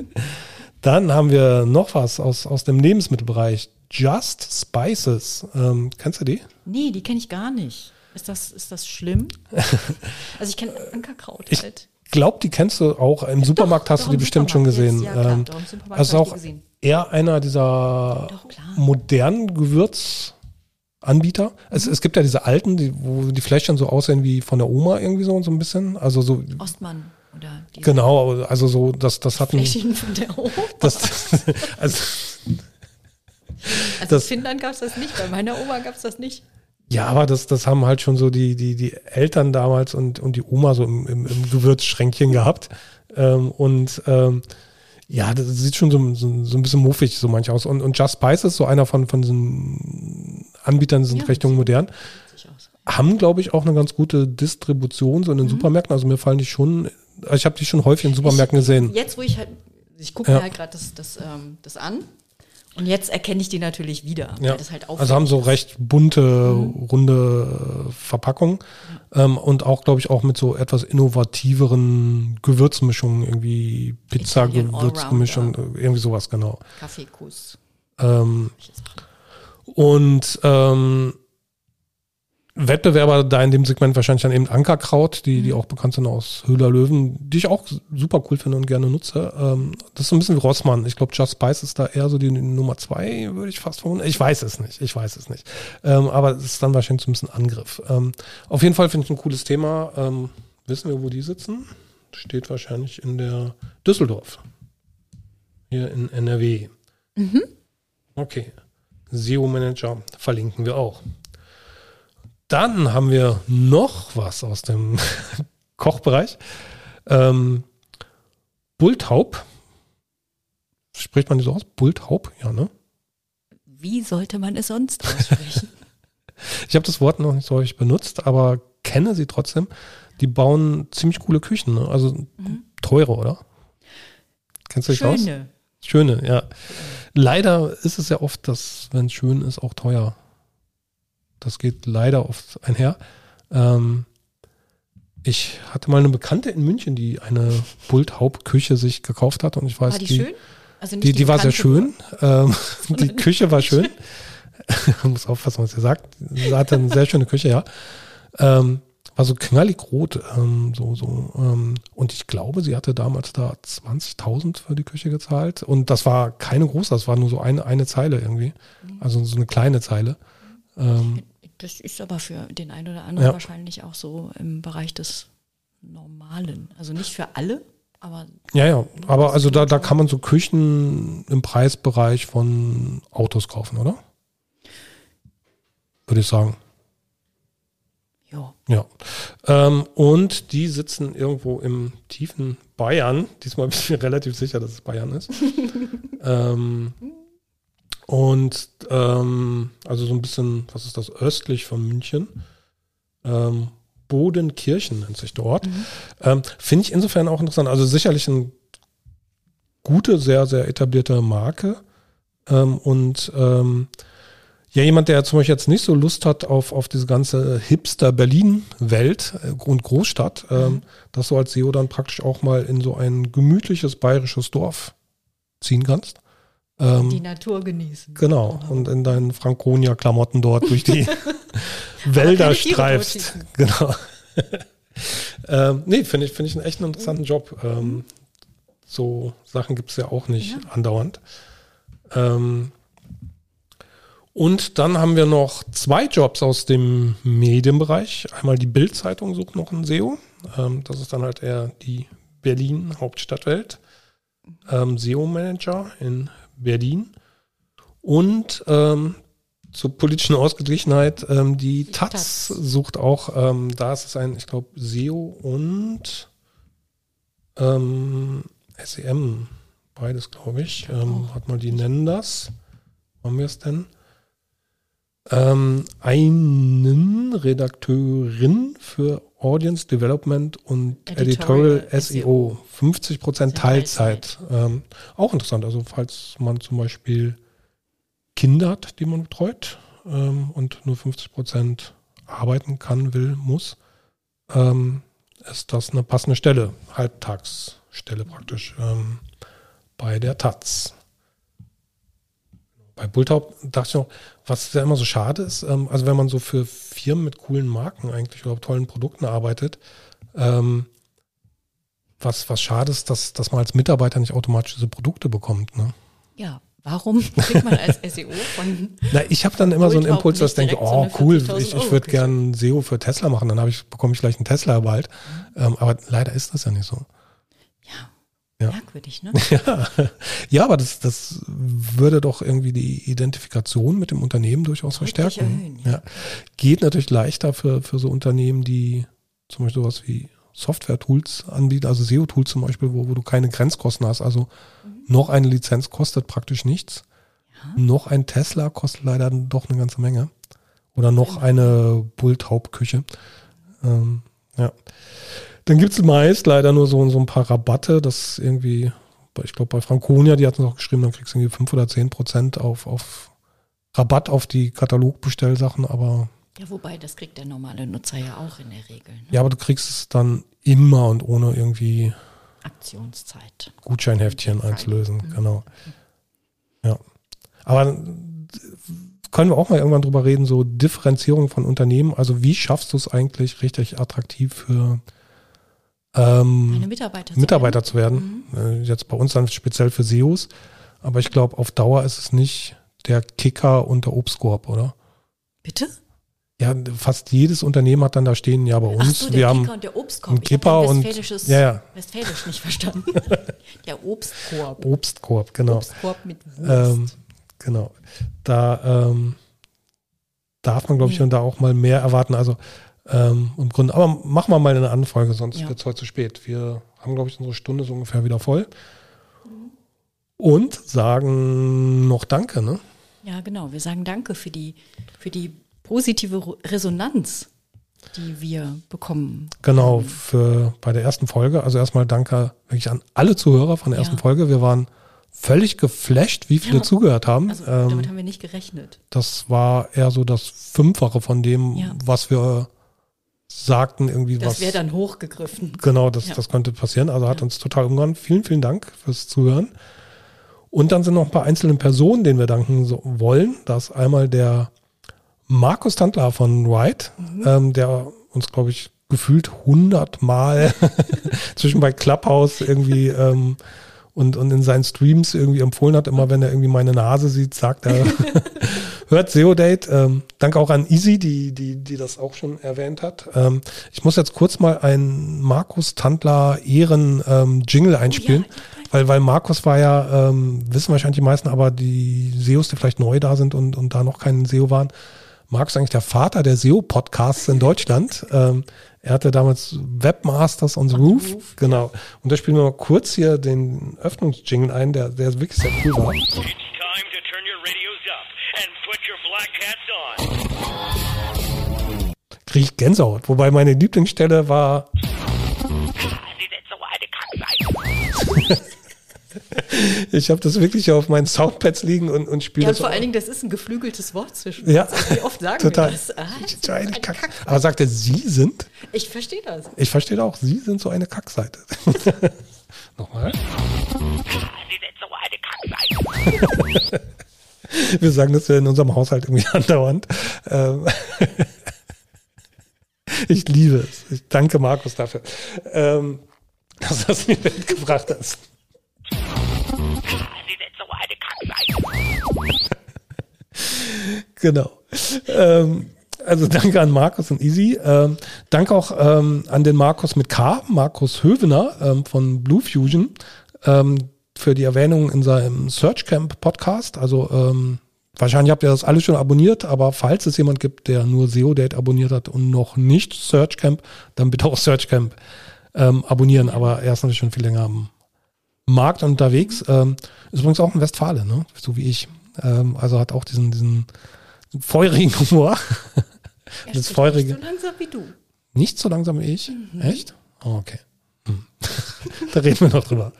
dann haben wir noch was aus, aus dem Lebensmittelbereich. Just Spices. Ähm, kennst du die? Nee, die kenne ich gar nicht. Ist das, ist das schlimm? (laughs) also ich kenne Ankerkraut ich halt. Ich glaube, die kennst du auch. Im Supermarkt doch, hast doch, du die bestimmt schon gesehen. Jetzt, ja, klar, ähm, also auch eher einer dieser doch, modernen Gewürz Anbieter. Es, es gibt ja diese alten, die, wo die Fläschchen so aussehen wie von der Oma irgendwie so, so ein bisschen. Also so. Ostmann. Oder genau, also so, das, das hatten. Fläschchen von der Oma. Das, (laughs) also, also das, in Finnland gab es das nicht, bei meiner Oma gab es das nicht. Ja, aber das, das haben halt schon so die, die, die Eltern damals und, und die Oma so im, im, im Gewürzschränkchen gehabt. Ähm, und ähm, ja, das sieht schon so, so, so ein bisschen muffig so manchmal aus. Und, und Just Spice ist so einer von, von diesen Anbietern, sind ja, Richtung modern. Haben, glaube ich, auch eine ganz gute Distribution so in den mhm. Supermärkten. Also mir fallen die schon, also ich habe die schon häufig in Supermärkten ich, gesehen. Jetzt, wo ich halt, ich gucke ja. mir halt gerade das, das, ähm, das an Und jetzt erkenne ich die natürlich wieder. Ja. Halt also haben so recht bunte, mhm. runde Verpackungen ähm, und auch, glaube ich, auch mit so etwas innovativeren Gewürzmischungen, irgendwie Pizza-Gewürzmischung, irgendwie sowas, genau. Kaffeekuss. Ähm, und ähm, Wettbewerber da in dem Segment wahrscheinlich dann eben Ankerkraut, die, die mhm. auch bekannt sind aus Höhler Löwen, die ich auch super cool finde und gerne nutze. Ähm, das ist so ein bisschen wie Rossmann. Ich glaube, Just Spice ist da eher so die Nummer zwei, würde ich fast vermuten. Ich weiß es nicht, ich weiß es nicht. Ähm, aber es ist dann wahrscheinlich so ein bisschen Angriff. Ähm, auf jeden Fall finde ich ein cooles Thema. Ähm, wissen wir, wo die sitzen? Steht wahrscheinlich in der Düsseldorf. Hier in NRW. Mhm. Okay. SEO Manager verlinken wir auch. Dann haben wir noch was aus dem (laughs) Kochbereich. Ähm, Bulltaub. Spricht man die so aus? Bulltaub? Ja, ne? Wie sollte man es sonst aussprechen? (laughs) ich habe das Wort noch nicht so häufig benutzt, aber kenne sie trotzdem. Die bauen ziemlich coole Küchen, ne? also mhm. teure, oder? Kennst du dich Schöne. aus? Schöne, ja. Leider ist es ja oft, dass, wenn es schön ist, auch teuer. Das geht leider oft einher. Ähm, ich hatte mal eine Bekannte in München, die eine Bulthauptküche sich gekauft hat und ich weiß, war die, die schön? Also die, die, die war sehr schön. Ähm, (laughs) die Küche war schön. Man (laughs) muss aufpassen, was ihr sagt. Sie hatte eine sehr schöne Küche, ja. Ähm, war so knallig rot, ähm, so, so. Ähm, und ich glaube, sie hatte damals da 20.000 für die Küche gezahlt. Und das war keine große, das war nur so eine, eine Zeile irgendwie. Also so eine kleine Zeile. Ähm, das ist aber für den einen oder anderen ja. wahrscheinlich auch so im Bereich des Normalen. Also nicht für alle, aber. Ja, ja, aber also da, da kann man so Küchen im Preisbereich von Autos kaufen, oder? Würde ich sagen. Ja. Ja. Ähm, und die sitzen irgendwo im tiefen Bayern. Diesmal (laughs) bin ich mir relativ sicher, dass es Bayern ist. (laughs) ähm, und ähm, also so ein bisschen, was ist das, östlich von München. Ähm, Bodenkirchen nennt sich dort. Mhm. Ähm, Finde ich insofern auch interessant. Also sicherlich eine gute, sehr, sehr etablierte Marke. Ähm, und ähm, ja, jemand, der zum Beispiel jetzt nicht so Lust hat auf, auf diese ganze Hipster-Berlin-Welt äh, und Großstadt, ähm, mhm. dass du als SEO dann praktisch auch mal in so ein gemütliches bayerisches Dorf ziehen kannst. Ähm, die Natur genießen. Genau. Und in deinen Franconia-Klamotten dort durch die (laughs) Wälder streifst. (laughs) Genau. ähm, nee, finde ich, finde ich einen echt interessanten Job. Ähm, so Sachen gibt es ja auch nicht ja. andauernd. Ähm, und dann haben wir noch zwei Jobs aus dem Medienbereich. Einmal die Bild-Zeitung sucht noch einen SEO. Ähm, das ist dann halt eher die Berlin Hauptstadtwelt. Ähm, SEO-Manager in Berlin. Und ähm, zur politischen Ausgeglichenheit, ähm, die, Taz, Taz, sucht auch, ähm, da ist es ein, ich glaube, SEO und ähm, SEM, beides, glaube ich. Hat mal, die nennen das. Haben wir es denn? Ähm, einen Redakteurin für Audience Development und Editorial, Editorial SEO. 50 Prozent Teilzeit. Ähm, auch interessant. Also falls man zum Beispiel Kinder hat, die man betreut ähm, und nur 50 Prozent arbeiten kann, will, muss, ähm, ist das eine passende Stelle. Halbtagsstelle praktisch ähm, bei der Taz bei Bulltaup dachte ich noch, was ja immer so schade ist, ähm, also wenn man so für Firmen mit coolen Marken eigentlich oder tollen Produkten arbeitet, ähm, was, was schade ist, dass, dass man als Mitarbeiter nicht automatisch diese Produkte bekommt. Ne? Ja, warum kriegt man als SEO von. (laughs) Na, ich habe dann immer so einen Impuls, dass ich denke, oh cool, ich, ich würde gerne SEO für Tesla machen, dann ich, bekomme ich gleich einen Tesla bald. Mhm. Ähm, aber leider ist das ja nicht so. Ja. Merkwürdig, ne? (laughs) Ja, ja aber das, das würde doch irgendwie die Identifikation mit dem Unternehmen durchaus verstärken. Erhöhen, ja. ja. Geht natürlich leichter für, für so Unternehmen, die zum Beispiel sowas wie Software-Tools anbieten, also SEO-Tools zum Beispiel, wo, wo du keine Grenzkosten hast. Also mhm. noch eine Lizenz kostet praktisch nichts. Ja. Noch ein Tesla kostet leider doch eine ganze Menge. Oder noch eine Bulltaub-Küche. Ähm, ja. Dann gibt es meist leider nur so, so ein paar Rabatte, dass irgendwie ich glaube bei Franconia, die hatten es auch geschrieben, dann kriegst du irgendwie 5 oder 10 Prozent auf, auf Rabatt auf die Katalogbestellsachen, aber. Ja, wobei, das kriegt der normale Nutzer ja auch in der Regel. Ne? Ja, aber du kriegst es dann immer und ohne irgendwie Aktionszeit. Gutscheinheftchen einzulösen, mhm. genau. Ja. Aber können wir auch mal irgendwann drüber reden, so Differenzierung von Unternehmen. Also wie schaffst du es eigentlich richtig attraktiv für ähm, Mitarbeiter, zu Mitarbeiter werden. zu werden? Mhm. Äh, jetzt bei uns dann speziell für SEOs. Aber ich glaube, auf Dauer ist es nicht der Kicker und der Obstkorb, oder? Bitte? Ja, fast jedes Unternehmen hat dann da stehen, ja, bei uns. So, der wir Kicker haben und der Obstkorb. Einen Kipper und ja, ja. Westfälisch nicht verstanden. (laughs) der Obstkorb. Obstkorb, genau. Obstkorb mit Wurst. Ähm, genau. Da ähm, darf man, glaube ich, mhm. da auch mal mehr erwarten. Also ähm, im Grunde, aber machen wir mal eine Anfrage, sonst ja. wird es heute zu spät. Wir haben, glaube ich, unsere Stunde so ungefähr wieder voll. Mhm. Und sagen noch Danke, ne? Ja, genau. Wir sagen Danke für die, für die positive Resonanz, die wir bekommen. Genau, für bei der ersten Folge. Also erstmal Danke wirklich an alle Zuhörer von der ja. ersten Folge. Wir waren völlig geflasht, wie viele ja. zugehört haben. Also, ähm, damit haben wir nicht gerechnet. Das war eher so das Fünffache von dem, ja. was wir sagten irgendwie das was. Das wäre dann hochgegriffen. Genau, das, ja. das könnte passieren. Also hat uns total umgehauen. Vielen, vielen Dank fürs Zuhören. Und dann sind noch ein paar einzelne Personen, denen wir danken so wollen. Das ist einmal der Markus Tandler von Wright, mhm. ähm, der uns, glaube ich, gefühlt hundertmal (laughs) zwischen bei Clubhouse irgendwie ähm, und, und in seinen Streams irgendwie empfohlen hat, immer wenn er irgendwie meine Nase sieht, sagt er, (laughs) hört SEO-Date. Ähm, danke auch an Easy, die, die, die das auch schon erwähnt hat. Ähm, ich muss jetzt kurz mal einen Markus Tandler Ehren-Jingle ähm, einspielen. Oh, ja. Weil, weil Markus war ja, ähm, wissen wahrscheinlich die meisten, aber die SEOs, die vielleicht neu da sind und, und da noch kein SEO waren, Markus ist eigentlich der Vater der SEO-Podcasts in Deutschland. Ähm, er hatte damals Webmasters on the Roof. Roof. Genau. Und da spielen wir mal kurz hier den Öffnungsjingle ein, der, der wirklich sehr cool war. Krieg ich Gänsehaut. Wobei meine Lieblingsstelle war. (laughs) ich habe das wirklich auf meinen Soundpads liegen und, und spiele ja, das. vor allen Dingen, das ist ein geflügeltes Wort zwischen Ja. Wie oft sagen total. wir das? Ah, das so eine Kack. Kack Aber sagt er, Sie sind? Ich verstehe das. Ich verstehe auch, Sie sind so eine Kackseite. (laughs) Nochmal. Sie sind so eine Kackseite. wir sagen das ja in unserem Haushalt irgendwie (laughs) andauernd. Ähm, ich liebe es. Ich danke Markus dafür, ähm, dass du das in die Welt gebracht hast. (laughs) genau. Ähm, also danke an Markus und Easy. Ähm, danke auch ähm, an den Markus mit K, Markus Hövener ähm, von Blue Fusion, ähm, für die Erwähnung in seinem Search Camp Podcast. Also ähm, wahrscheinlich habt ihr das alles schon abonniert, aber falls es jemand gibt, der nur SEO-Date abonniert hat und noch nicht Search Camp, dann bitte auch Search Camp ähm, abonnieren. Aber er ist natürlich schon viel länger am Markt unterwegs. Ähm, ist übrigens auch ein Westfale, ne? so wie ich. Ähm, also hat auch diesen, diesen feurigen (laughs) Humor. Er das feurige. Nicht so langsam wie du. Nicht so langsam wie ich? Mhm. Echt? Oh, okay. Hm. (laughs) da reden wir noch drüber.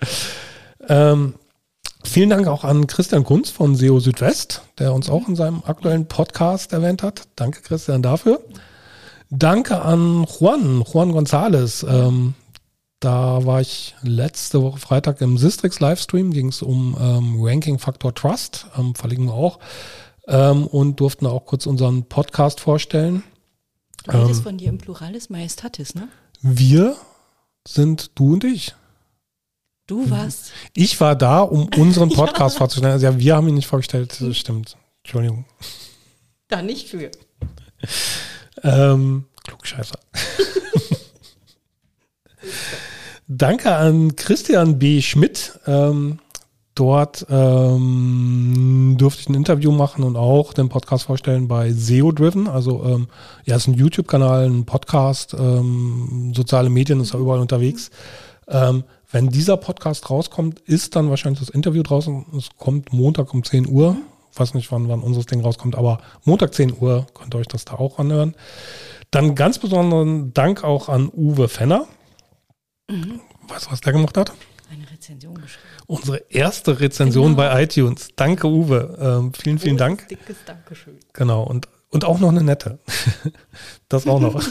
Ähm, vielen Dank auch an Christian Kunz von SEO Südwest, der uns auch in seinem aktuellen Podcast erwähnt hat. Danke, Christian, dafür. Danke an Juan, Juan González. Ähm, da war ich letzte Woche Freitag im Sistrix Livestream, ging es um ähm, Ranking Factor Trust, ähm, verlinken wir auch, ähm, und durften auch kurz unseren Podcast vorstellen. Beides ähm, von dir im Pluralis Majestatis, ne? Wir sind du und ich. Du warst. Ich war da, um unseren (laughs) Podcast ja. vorzustellen. Also ja, wir haben ihn nicht vorgestellt, das stimmt. Entschuldigung. Da nicht für. ähm, Klugscheißer. (laughs) Danke an Christian B. Schmidt. Ähm, dort ähm, durfte ich ein Interview machen und auch den Podcast vorstellen bei SEO Driven. Also ähm, ja, ist ein YouTube-Kanal, ein Podcast, ähm, soziale Medien ist ja überall unterwegs. Ähm, wenn dieser Podcast rauskommt, ist dann wahrscheinlich das Interview draußen. Es kommt Montag um 10 Uhr. Ich weiß nicht, wann, wann unseres Ding rauskommt, aber Montag 10 Uhr könnt ihr euch das da auch anhören. Dann ganz besonderen Dank auch an Uwe Fenner. Mhm. Weißt du, was der gemacht hat? Eine Rezension geschrieben. Unsere erste Rezension genau. bei iTunes. Danke, Uwe. Ähm, vielen, vielen Großes, Dank. Dickes Dankeschön. Genau. Und, und auch noch eine nette. (laughs) das auch noch.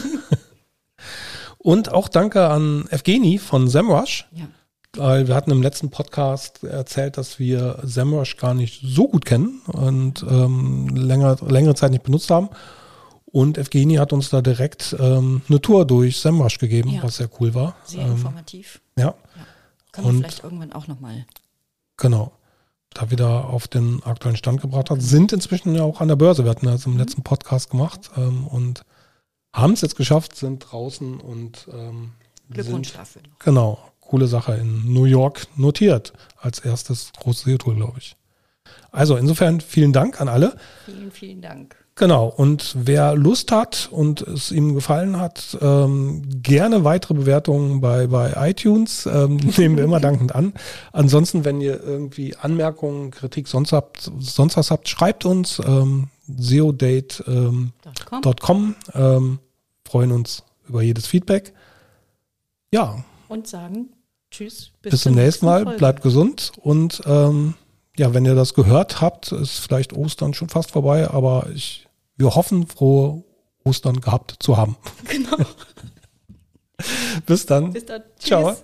(laughs) und auch danke an Evgeni von Semrush. Ja. Weil wir hatten im letzten Podcast erzählt, dass wir Semrush gar nicht so gut kennen und ähm, länger, längere Zeit nicht benutzt haben. Und Evgeni hat uns da direkt ähm, eine Tour durch Semrush gegeben, ja. was sehr cool war. Sehr ähm, informativ. Ja. ja. Können wir vielleicht irgendwann auch nochmal. Genau. Da wieder auf den aktuellen Stand gebracht hat. Sind inzwischen ja auch an der Börse. Wir hatten das im mhm. letzten Podcast gemacht ähm, und haben es jetzt geschafft, sind draußen und ähm, Glückwunsch sind, dafür. Genau. Coole Sache in New York notiert. Als erstes großes SEO-Tool, glaube ich. Also insofern vielen Dank an alle. Vielen, vielen Dank. Genau, und wer Lust hat und es ihm gefallen hat, ähm, gerne weitere Bewertungen bei, bei iTunes, ähm, (laughs) nehmen wir immer dankend an. Ansonsten, wenn ihr irgendwie Anmerkungen, Kritik sonst habt, sonst was habt, schreibt uns ähm, seodate.com. Ähm, ähm, freuen uns über jedes Feedback. Ja. Und sagen Tschüss. Bis, bis zum nächsten Mal. Folge. Bleibt gesund und ähm, ja, wenn ihr das gehört habt, ist vielleicht Ostern schon fast vorbei, aber ich, wir hoffen, frohe Ostern gehabt zu haben. Genau. (laughs) Bis dann. Bis dann. Tschüss. Ciao.